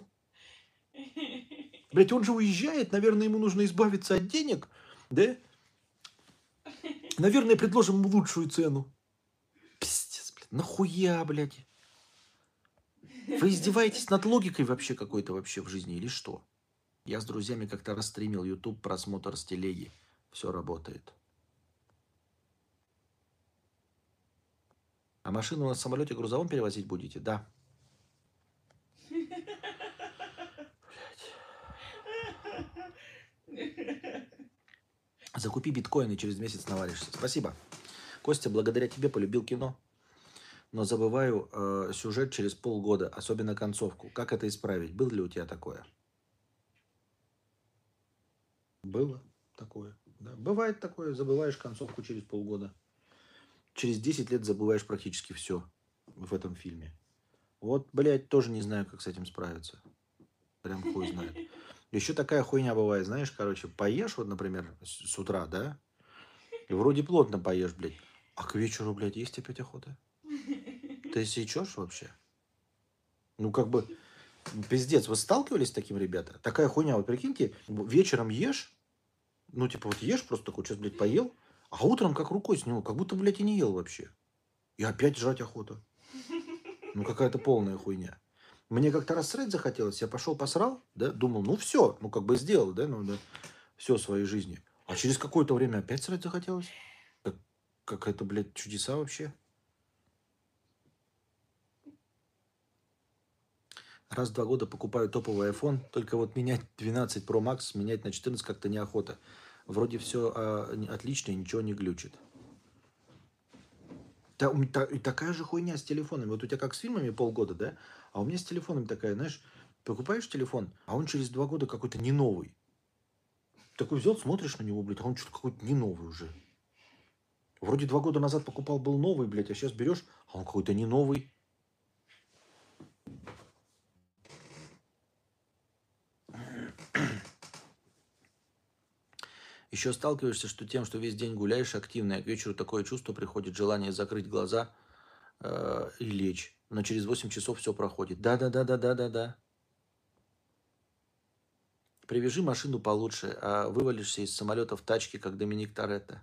Блядь, он же уезжает, наверное, ему нужно избавиться от денег, да? Наверное, предложим ему лучшую цену. Пиздец, блядь. Нахуя, блядь? Вы издеваетесь над логикой вообще какой-то вообще в жизни или что? Я с друзьями как-то расстримил YouTube просмотр с телеги. Все работает. А машину на самолете грузовом перевозить будете? Да. Закупи биткоин и через месяц наваришься. Спасибо. Костя, благодаря тебе полюбил кино. Но забываю э, сюжет через полгода, особенно концовку. Как это исправить? Было ли у тебя такое? Было такое. Да. Бывает такое, забываешь концовку через полгода. Через 10 лет забываешь практически все в этом фильме. Вот, блядь, тоже не знаю, как с этим справиться. Прям хуй знает. [LAUGHS] Еще такая хуйня бывает, знаешь, короче, поешь, вот, например, с, с утра, да? И вроде плотно поешь, блядь. А к вечеру, блядь, есть опять охота? [LAUGHS] Ты сечешь вообще? Ну, как бы, пиздец, вы сталкивались с таким, ребята? Такая хуйня, вот прикиньте, вечером ешь, ну, типа, вот ешь просто такой, сейчас, блядь, поел, а утром как рукой сняло, как будто, блядь, и не ел вообще. И опять жрать охота. Ну, какая-то полная хуйня. Мне как-то раз срать захотелось, я пошел посрал, да, думал, ну все, ну как бы сделал, да, ну да, все своей жизни. А через какое-то время опять срать захотелось. Как, как это, блядь, чудеса вообще. Раз в два года покупаю топовый iPhone, только вот менять 12 Pro Max, менять на 14 как-то неохота. Вроде все а, отлично ничего не глючит. Та- та- такая же хуйня с телефонами. Вот у тебя как с фильмами полгода, да? А у меня с телефонами такая, знаешь, покупаешь телефон, а он через два года какой-то не новый. Такой взял, смотришь на него, блядь, а он что-то какой-то не новый уже. Вроде два года назад покупал, был новый, блядь, а сейчас берешь, а он какой-то не новый. Еще сталкиваешься, что тем, что весь день гуляешь активно, и к вечеру такое чувство приходит, желание закрыть глаза э, и лечь. Но через 8 часов все проходит. Да-да-да-да-да-да-да. Привяжи машину получше, а вывалишься из самолета в тачке, как Доминик Торетто.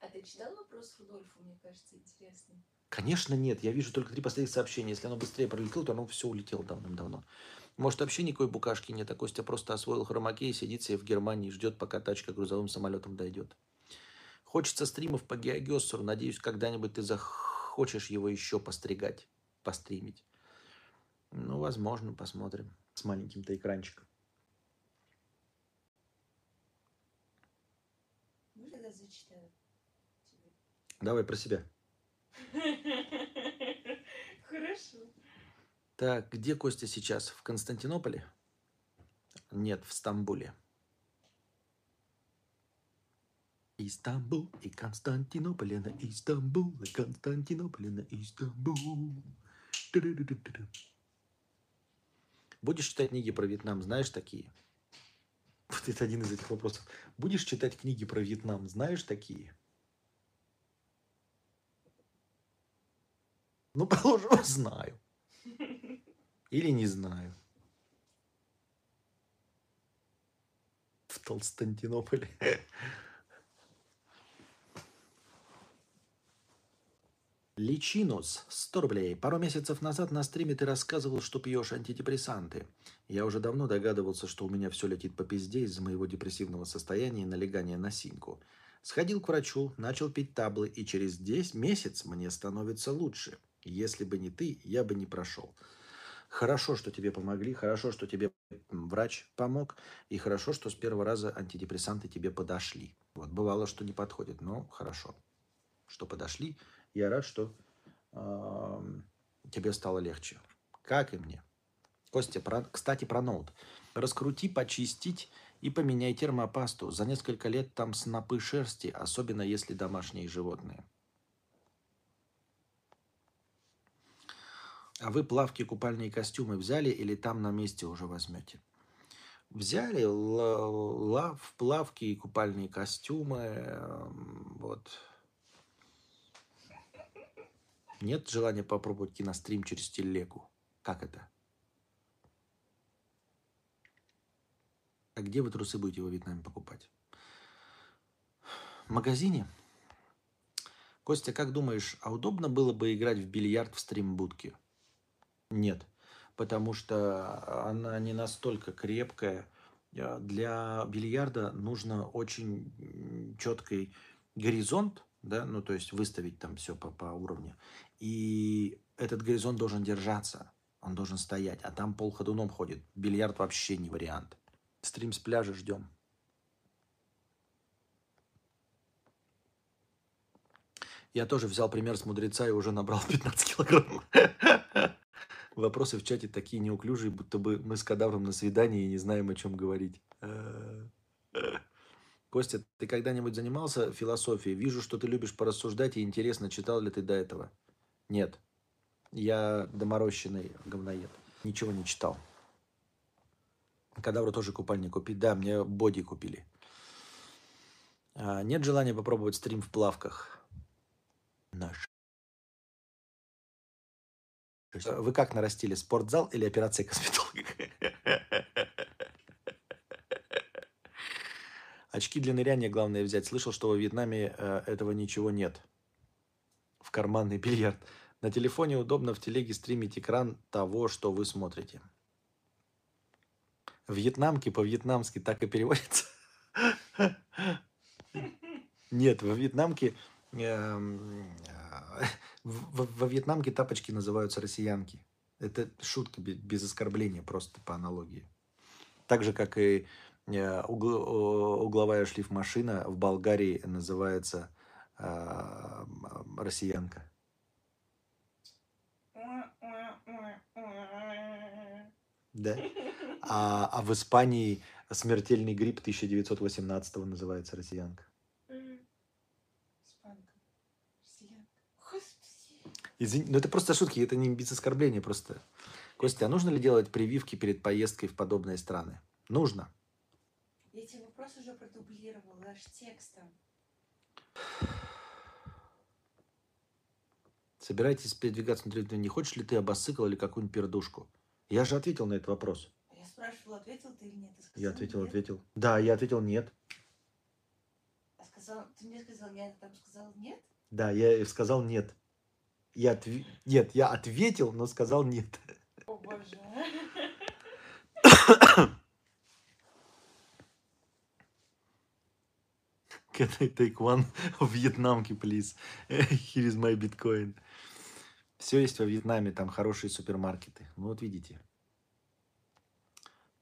А ты читал вопрос Рудольфа, мне кажется, интересный? Конечно, нет. Я вижу только три последних сообщения. Если оно быстрее пролетело, то оно все улетело давным-давно. Может, вообще никакой букашки нет, а Костя просто освоил хромакей, сидит себе в Германии и ждет, пока тачка грузовым самолетом дойдет. Хочется стримов по Геогессеру. Надеюсь, когда-нибудь ты захочешь его еще постригать, постримить. Ну, возможно, посмотрим. С маленьким-то экранчиком. Можно я зачитаю тебе? Давай про себя. [LAUGHS] Хорошо. Так, где Костя сейчас? В Константинополе? Нет, в Стамбуле. Истамбул и Константинополь, на Истамбул, и Константинополь, на Истамбул. Будешь читать книги про Вьетнам, знаешь такие? Вот это один из этих вопросов. Будешь читать книги про Вьетнам, знаешь такие? Ну, [LAUGHS] положим, знаю. Или не знаю. В Толстантинополе. Личинус, 100 рублей. Пару месяцев назад на стриме ты рассказывал, что пьешь антидепрессанты. Я уже давно догадывался, что у меня все летит по пизде из-за моего депрессивного состояния и налегания на синьку. Сходил к врачу, начал пить таблы, и через 10 месяц мне становится лучше. Если бы не ты, я бы не прошел. Хорошо, что тебе помогли, хорошо, что тебе врач помог, и хорошо, что с первого раза антидепрессанты тебе подошли. Вот, бывало, что не подходит, но хорошо, что подошли. Я рад, что эм, тебе стало легче. Как и мне. Костя, про- кстати, про ноут. Раскрути, почистить и поменяй термопасту. За несколько лет там снопы шерсти, особенно если домашние животные. А вы плавки, купальные костюмы взяли или там на месте уже возьмете? Взяли лав, плавки и купальные костюмы. эм, Вот. Нет желания попробовать кинострим через телегу? Как это? А где вы трусы будете во Вьетнаме покупать? В магазине? Костя, как думаешь, а удобно было бы играть в бильярд в стримбудке? Нет, потому что она не настолько крепкая. Э, Для бильярда нужно очень четкий горизонт, да, ну то есть выставить там все по, по уровню. И этот горизонт должен держаться, он должен стоять, а там пол ходуном ходит. Бильярд вообще не вариант. Стрим с пляжа ждем. Я тоже взял пример с мудреца и уже набрал [LAUGHS] 15 килограмм. [LAUGHS] Вопросы в чате такие неуклюжие, будто бы мы с кадавром на свидании и не знаем, о чем говорить. Э, Костя, ты когда-нибудь занимался философией? Вижу, что ты любишь порассуждать, и интересно, читал ли ты до этого? Нет. Я доморощенный говноед. Ничего не читал. Кадавру тоже купальник купить. Да, мне боди купили. А, нет желания попробовать стрим в плавках. Наш. Вы как нарастили? Спортзал или операция косметолога? Очки для ныряния главное взять. Слышал, что во Вьетнаме э, этого ничего нет. В карманный бильярд. На телефоне удобно в телеге стримить экран того, что вы смотрите. Вьетнамки по-вьетнамски так и переводится. Нет, во Вьетнамке эм, э, в- во Вьетнамке тапочки называются россиянки. Это шутка бе- без оскорбления, просто по аналогии. Так же, как и э, угловая шлифмашина в Болгарии называется э, россиянка. Да. А, а в Испании смертельный грипп 1918 называется россиянка. Извини, ну это просто шутки, это не без оскорбления просто. Костя, а нужно ли делать прививки перед поездкой в подобные страны? Нужно. Я тебе вопрос уже продублировал, даже текстом. Собираетесь передвигаться территории, не хочешь ли ты обоссыкал или какую-нибудь пердушку? Я же ответил на этот вопрос. Я спрашивала, ответил ты или нет? Ты Я сказал ответил, нет. ответил. Да, я ответил нет. А сказал, ты мне сказал а там сказал нет? Да, я сказал нет. Я отв- Нет, я ответил, но сказал нет. О боже. Can I take one в Вьетнамке, please? [LAUGHS] Here is my bitcoin. Все есть во Вьетнаме, там хорошие супермаркеты. Ну вот видите.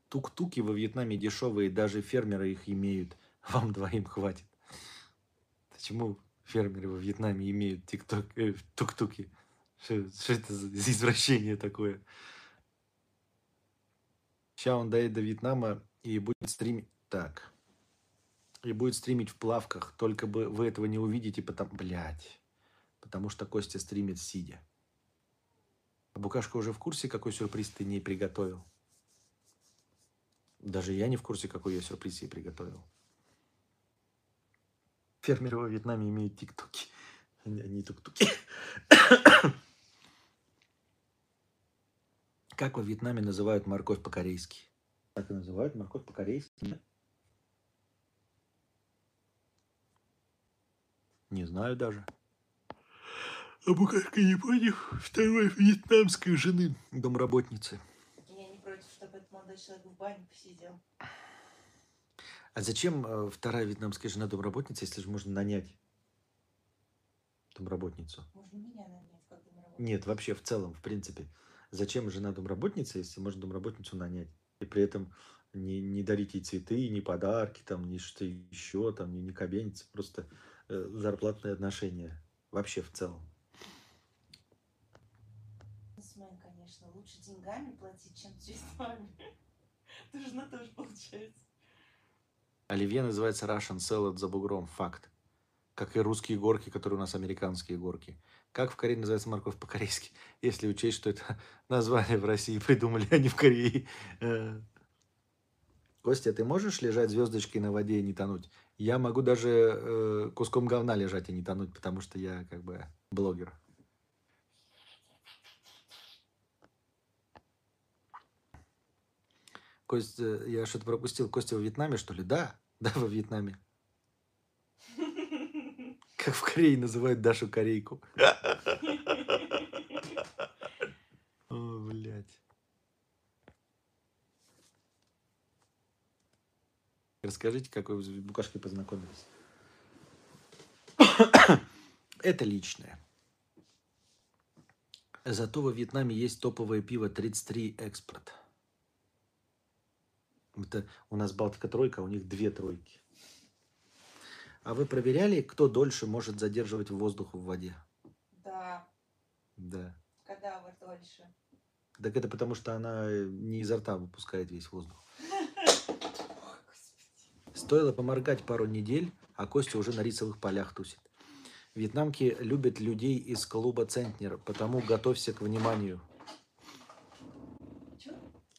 Тук-туки во Вьетнаме дешевые, даже фермеры их имеют. Вам двоим хватит. Почему фермеры во Вьетнаме имеют тик-ток, э, тук-туки? Что, что это за [LAUGHS] извращение такое? Сейчас он доедет до Вьетнама и будет стримить... Так. И будет стримить в плавках. Только бы вы этого не увидите, потому... Блядь. Потому что Костя стримит сидя. А Букашка уже в курсе, какой сюрприз ты не приготовил? Даже я не в курсе, какой я сюрприз ей приготовил. Фермеры во Вьетнаме имеют тиктоки, а не тук-туки. Как во Вьетнаме называют морковь по-корейски? Как и называют морковь по-корейски? Не знаю даже. А Букашка не понял второй вьетнамской жены. Домработницы. Я не против, чтобы этот молодой человек в бане посидел. А зачем э, вторая вьетнамская жена домработница, если же можно нанять домработницу? Можно меня нанять, как домработницу. Нет, вообще в целом, в принципе. Зачем жена домработница, если можно домработницу нанять? И при этом не, не дарить ей цветы, ни подарки, там, ни что еще, там, ни, не кабениться. Просто э, зарплатные отношения. Вообще в целом. Бизнесмен, конечно, лучше деньгами платить, чем цветами. Ты [LAUGHS] жена тоже получается. Оливье называется Russian Salad за бугром. Факт. Как и русские горки, которые у нас американские горки. Как в Корее называется морковь по-корейски? [LAUGHS] Если учесть, что это [LAUGHS] название в России придумали, а не в Корее. Э. Костя, ты можешь лежать звездочкой на воде и не тонуть? Я могу даже э, куском говна лежать и не тонуть, потому что я как бы блогер. Костя, я что-то пропустил. Костя во Вьетнаме, что ли? Да, [LAUGHS] да, во Вьетнаме. Как в Корее называют Дашу Корейку. О, блядь. Расскажите, как вы с Букашкой познакомились. [COUGHS] Это личное. Зато во Вьетнаме есть топовое пиво 33 экспорт. Это у нас Балтика тройка, а у них две тройки. А вы проверяли, кто дольше может задерживать воздух в воде? Да, Да. кадавр дольше. Так это потому, что она э, не изо рта выпускает весь воздух. [LAUGHS] Стоило поморгать пару недель, а Костя уже на рисовых полях тусит. Вьетнамки любят людей из клуба «Центнер», потому готовься к вниманию.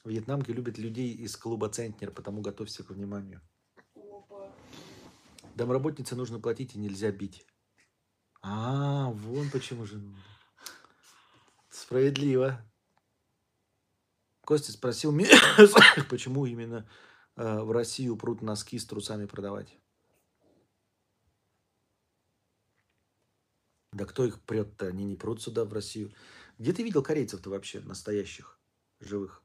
Вьетнамки любят людей из клуба «Центнер», потому готовься к вниманию. Опа. Домработнице нужно платить и нельзя бить. А, вон почему же. Справедливо. Костя спросил меня, [COUGHS] почему именно э, в Россию прут носки с трусами продавать. Да кто их прет-то? Они не прут сюда, в Россию. Где ты видел корейцев-то вообще, настоящих, живых?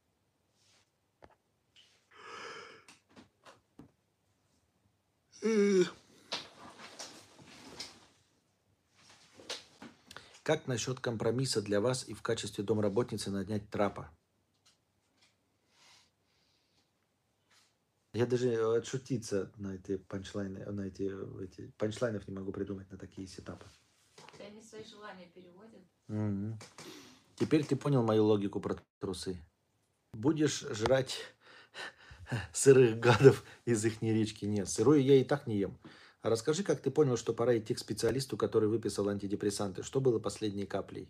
Как насчет компромисса для вас и в качестве домработницы нанять трапа? Я даже э, отшутиться на эти панчлайны, на эти, эти панчлайнов не могу придумать на такие сетапы. Они свои желания переводят. Мгм. Теперь ты понял мою логику про трусы. Будешь жрать сырых гадов из их речки? Нет, сырое я и так не ем. А расскажи, как ты понял, что пора идти к специалисту, который выписал антидепрессанты? Что было последней каплей?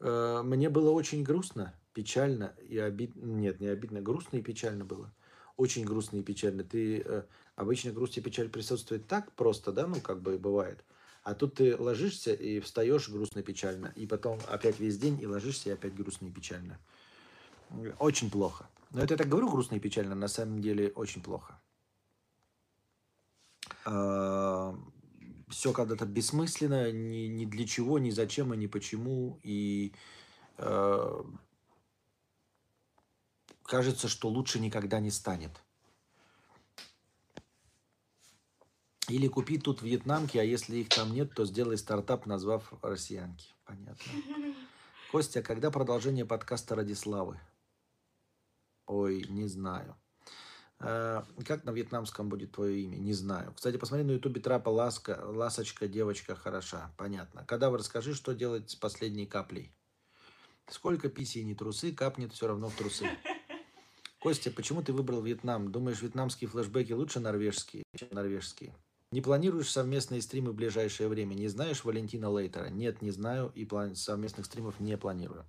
Э, Мне было очень грустно, печально и обидно. Нет, не обидно, грустно и печально было. Очень грустно и печально. Ты э, обычно грусть и печаль присутствует так просто, да, ну как бы бывает. А тут ты ложишься и встаешь грустно и печально, и потом опять весь день и ложишься и опять грустно и печально. Очень плохо. Но это я так говорю грустно и печально, на самом деле очень плохо. Все когда-то бессмысленно, ни, ни для чего, ни зачем и ни почему. И э, кажется, что лучше никогда не станет. Или купи тут вьетнамки, а если их там нет, то сделай стартап, назвав россиянки. Понятно. [LAUGHS] Костя, когда продолжение подкаста Радиславы? Ой, не знаю. Э, Как на вьетнамском будет твое имя? Не знаю. Кстати, посмотри на ютубе трапа Ласка, Ласочка, девочка хороша. Понятно. Когда вы расскажи, что делать с последней каплей? Сколько писей не трусы, капнет все равно в трусы. Костя, почему ты выбрал Вьетнам? Думаешь, вьетнамские флешбеки лучше норвежские, чем норвежские? Не планируешь совместные стримы в ближайшее время? Не знаешь Валентина Лейтера? Нет, не знаю и план- совместных стримов не планирую.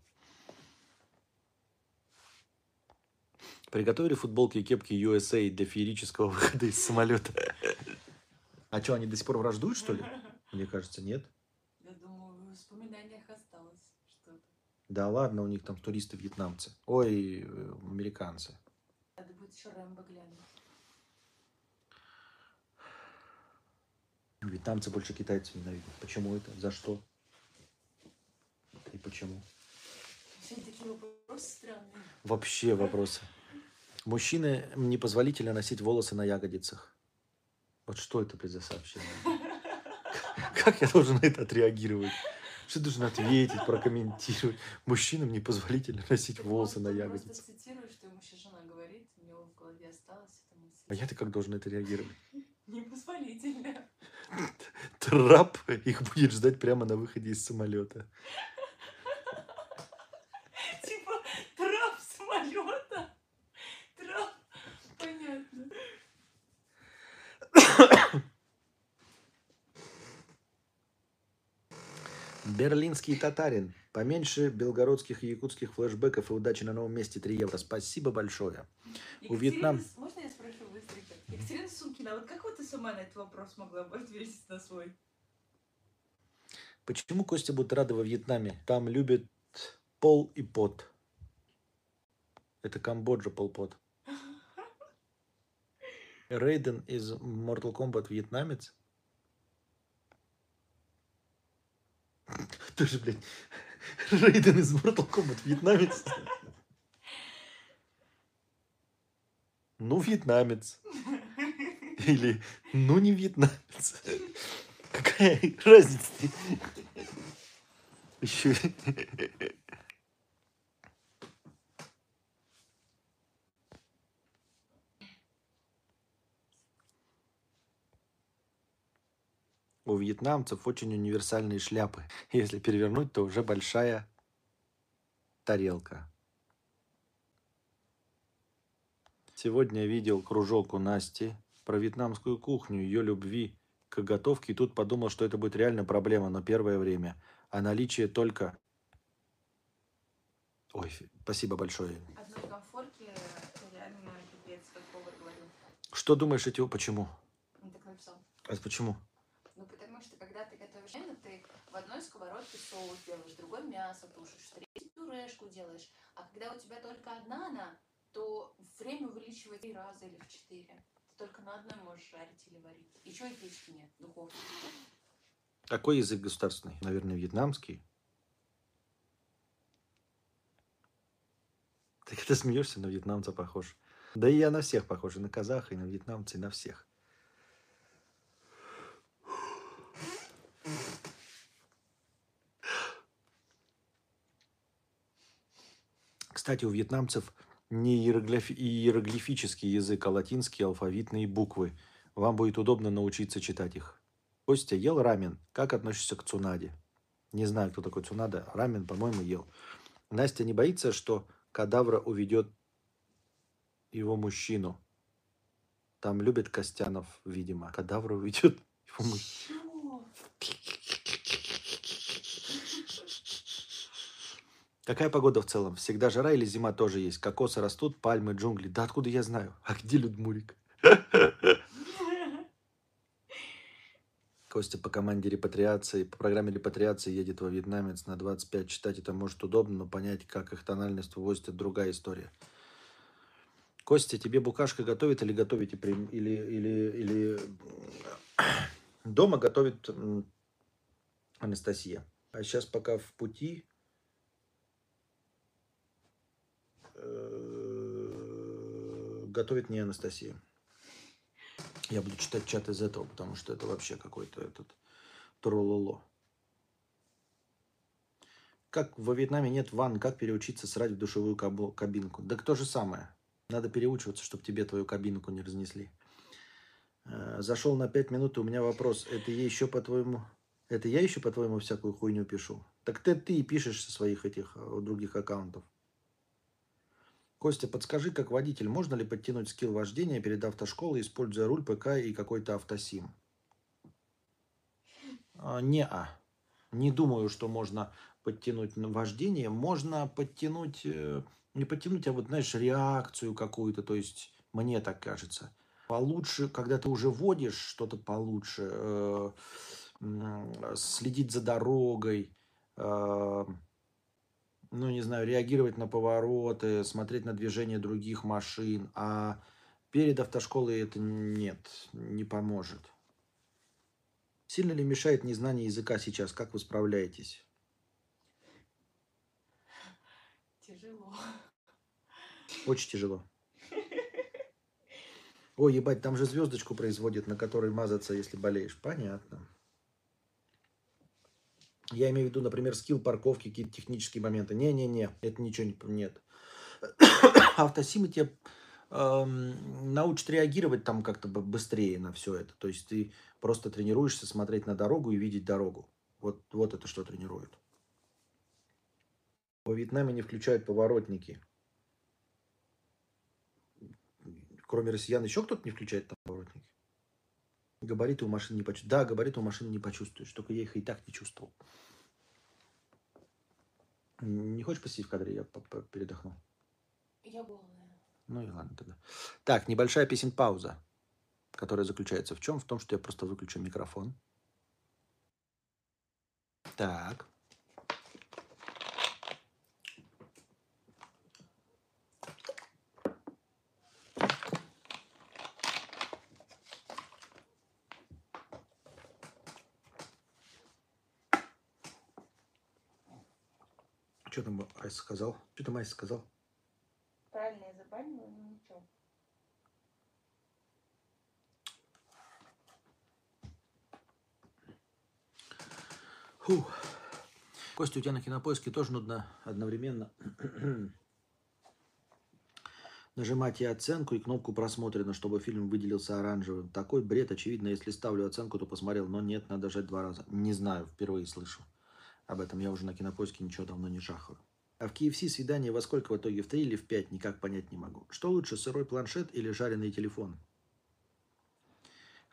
Приготовили футболки и кепки USA для феерического [LAUGHS] выхода из самолета. А что, они до сих пор враждуют, что ли? Мне кажется, нет. Я думаю, в воспоминаниях осталось что-то. Да ладно, у них там туристы вьетнамцы. Ой, американцы. Надо будет еще Рэмбо глянуть. Вьетнамцы больше китайцев ненавидят. Почему это? За что? И почему? Сегодня такие вопросы странные. Вообще вопросы. Мужчины непозволительно носить волосы на ягодицах. Вот что это, блядь, за сообщение? Как я должен на это отреагировать? Что я должен ответить, прокомментировать? Мужчинам непозволительно носить волосы на Просто ягодицах. цитирую, что ему сейчас жена говорит, у него в голове эта мысль. А я-то как должен это реагировать? Непозволительно. Трап их будет ждать прямо на выходе из самолета. Типа трап самолета. Трап. Понятно. Берлинский татарин. Поменьше белгородских и якутских флешбеков и удачи на новом месте 3 евро. Спасибо большое. У Вьетнам- Екатерина, Можно я спрошу быстренько? Екатерина Сумкина, вот как вот ты сама на этот вопрос могла бы ответить на свой? Почему Костя будут рады во Вьетнаме? Там любят пол и пот. Это Камбоджа, полпот. [LAUGHS] Рейден из Mortal Kombat вьетнамец? Тоже, блядь, Рейден из Mortal Kombat вьетнамец? Ну, вьетнамец. Или, ну, не вьетнамец. Какая разница? Еще... у вьетнамцев очень универсальные шляпы. [LAUGHS] Если перевернуть, то уже большая тарелка. Сегодня видел кружок у Насти про вьетнамскую кухню, ее любви к готовке, и тут подумал, что это будет реально проблема но первое время. А наличие только... Ой, спасибо большое. Одной конфорки ну, реально пипец, как повар говорил. Что думаешь, о тебе? Почему? Он так написал. А почему? Когда ты в одной сковородке соус делаешь, в другой мясо тушишь, в третьей пюрешку делаешь. А когда у тебя только одна она, то время увеличивает в три раза или в четыре. Ты только на одной можешь жарить или варить. Еще и печки нет, духовки. Какой язык государственный? Наверное, вьетнамский. Ты когда смеешься, на вьетнамца похож. Да и я на всех похож, и на казаха, и на вьетнамца, и на всех. Кстати, у вьетнамцев не иероглиф- иероглифический язык, а латинские алфавитные буквы. Вам будет удобно научиться читать их. Костя ел рамен. Как относишься к цунаде? Не знаю, кто такой цунада. Рамен, по-моему, ел. Настя не боится, что кадавра уведет его мужчину. Там любит Костянов, видимо. Кадавра уведет его мужчину. Какая погода в целом? Всегда жара или зима тоже есть? Кокосы растут, пальмы, джунгли. Да откуда я знаю? А где Людмурик? [LAUGHS] Костя по команде репатриации, по программе репатриации едет во вьетнамец на 25. Читать это может удобно, но понять, как их тональность вывозит, это другая история. Костя, тебе букашка готовит или готовите прям- или, или, или [CLEARS THROAT] дома готовит Анастасия. А сейчас пока в пути э, готовит не Анастасия. Я буду читать чат из этого, потому что это вообще какой-то этот трололо. Как во Вьетнаме нет ванн, как переучиться срать в душевую кабинку? Да то же самое. Надо переучиваться, чтобы тебе твою кабинку не разнесли. Э, Зашел на 5 минут, и у меня вопрос. Это я еще по-твоему... Это я еще, по-твоему, всякую хуйню пишу? Так ты, ты и пишешь со своих этих э, других аккаунтов. Костя, подскажи, как водитель, можно ли подтянуть скилл вождения перед автошколой, используя руль ПК и какой-то автосим? а. Не думаю, что можно подтянуть вождение. Можно подтянуть, э, не подтянуть, а вот, знаешь, реакцию какую-то. То есть, мне так кажется. Получше, когда ты уже водишь что-то получше, э, следить за дорогой, э, ну, не знаю, реагировать на повороты, смотреть на движение других машин. А перед автошколой это нет, не поможет. Сильно ли мешает незнание языка сейчас? Как вы справляетесь? Тяжело. Очень тяжело. Ой, ебать, там же звездочку производят, на которой мазаться, если болеешь. Понятно. Я имею в виду, например, скилл парковки, какие-то технические моменты. Не-не-не, это ничего не... Нет. [COUGHS] Автосимы тебе эм, научат реагировать там как-то бы быстрее на все это. То есть ты просто тренируешься смотреть на дорогу и видеть дорогу. Вот, вот это что тренирует. Во Вьетнаме не включают поворотники. Кроме россиян еще кто-то не включает там поворотники? Габариты у машины не почувствуешь. Да, габариты у машины не почувствуешь. Только я их и так не чувствовал. Не хочешь посидеть в кадре? Я передохну. Я голая. Ну и ладно тогда. Так, небольшая песен пауза, которая заключается в чем? В том, что я просто выключу микрофон. Так. Что там Айс сказал? Что там Айс сказал? Правильно я забанила, но ничего. Фу. Костя, у тебя на кинопоиске тоже нужно одновременно [CLEARS THROAT] нажимать и оценку, и кнопку просмотрено, чтобы фильм выделился оранжевым. Такой бред, очевидно, если ставлю оценку, то посмотрел, но нет, надо жать два раза. Не знаю, впервые слышу об этом. Я уже на кинопоиске ничего давно не жахаю. А в KFC свидание во сколько в итоге? В 3 или в 5? Никак понять не могу. Что лучше, сырой планшет или жареный телефон?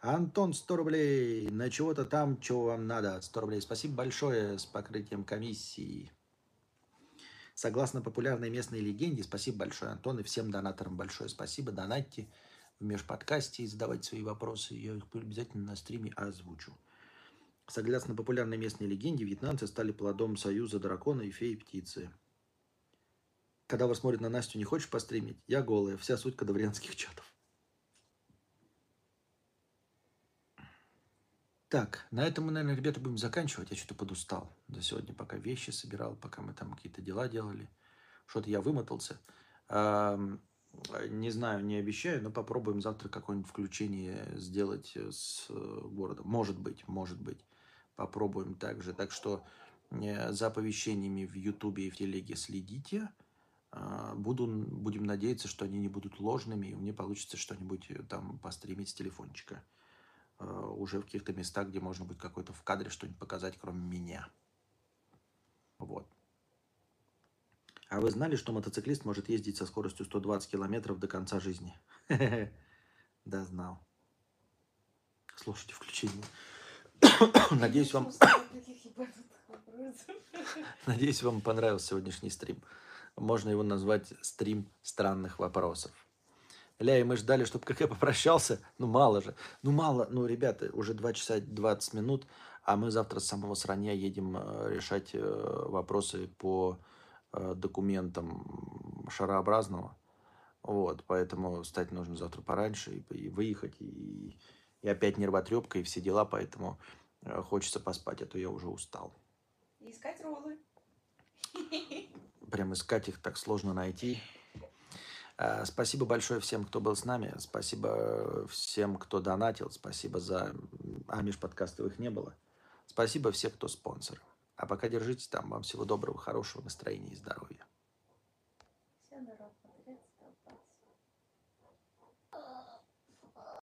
Антон, 100 рублей. На чего-то там, чего вам надо. 100 рублей. Спасибо большое с покрытием комиссии. Согласно популярной местной легенде, спасибо большое, Антон, и всем донаторам большое спасибо. Донатьте, в межподкасте и задавать свои вопросы. Я их обязательно на стриме озвучу. Согласно популярной местной легенде, вьетнамцы стали плодом союза дракона и феи птицы. Когда вас смотрят на Настю, не хочешь постримить? Я голая. Вся суть кадаврианских чатов. Так, на этом мы, наверное, ребята, будем заканчивать. Я что-то подустал за сегодня, пока вещи собирал, пока мы там какие-то дела делали. Что-то я вымотался. Не знаю, не обещаю, но попробуем завтра какое-нибудь включение сделать с э, городом. Может быть, может быть. Попробуем также. Так что э, за оповещениями в Ютубе и в Телеге следите. А, Буду, будем надеяться, что они не будут ложными, и мне получится что-нибудь э, там постримить с телефончика. Э, Уже в каких-то местах, где можно будет какой-то в кадре что-нибудь показать, кроме меня. Вот. А вы знали, что мотоциклист может ездить со скоростью 120 километров до конца жизни? [LAUGHS] Да, знал. Слушайте включение. [COUGHS] Надеюсь, вам, [COUGHS] надеюсь, вам понравился сегодняшний стрим. Можно его назвать стрим странных вопросов. Ля, и мы ждали, чтобы КК попрощался. Ну, мало же. Ну, мало. Ну, ребята, уже 2 часа 20 минут, а мы завтра с самого сранья едем э, решать э, вопросы по э, документам шарообразного. Вот, поэтому встать нужно завтра пораньше и, и выехать, и, и опять нервотрепка, и все дела, поэтому э, хочется поспать, а то я уже устал. И искать роллы. Прям искать их так сложно найти. А, Спасибо большое всем, кто был с нами. Спасибо всем, кто донатил. Спасибо за... А, меж подкастов их не было. Спасибо всем, кто спонсор. А пока держитесь там. Вам всего доброго, хорошего настроения и здоровья.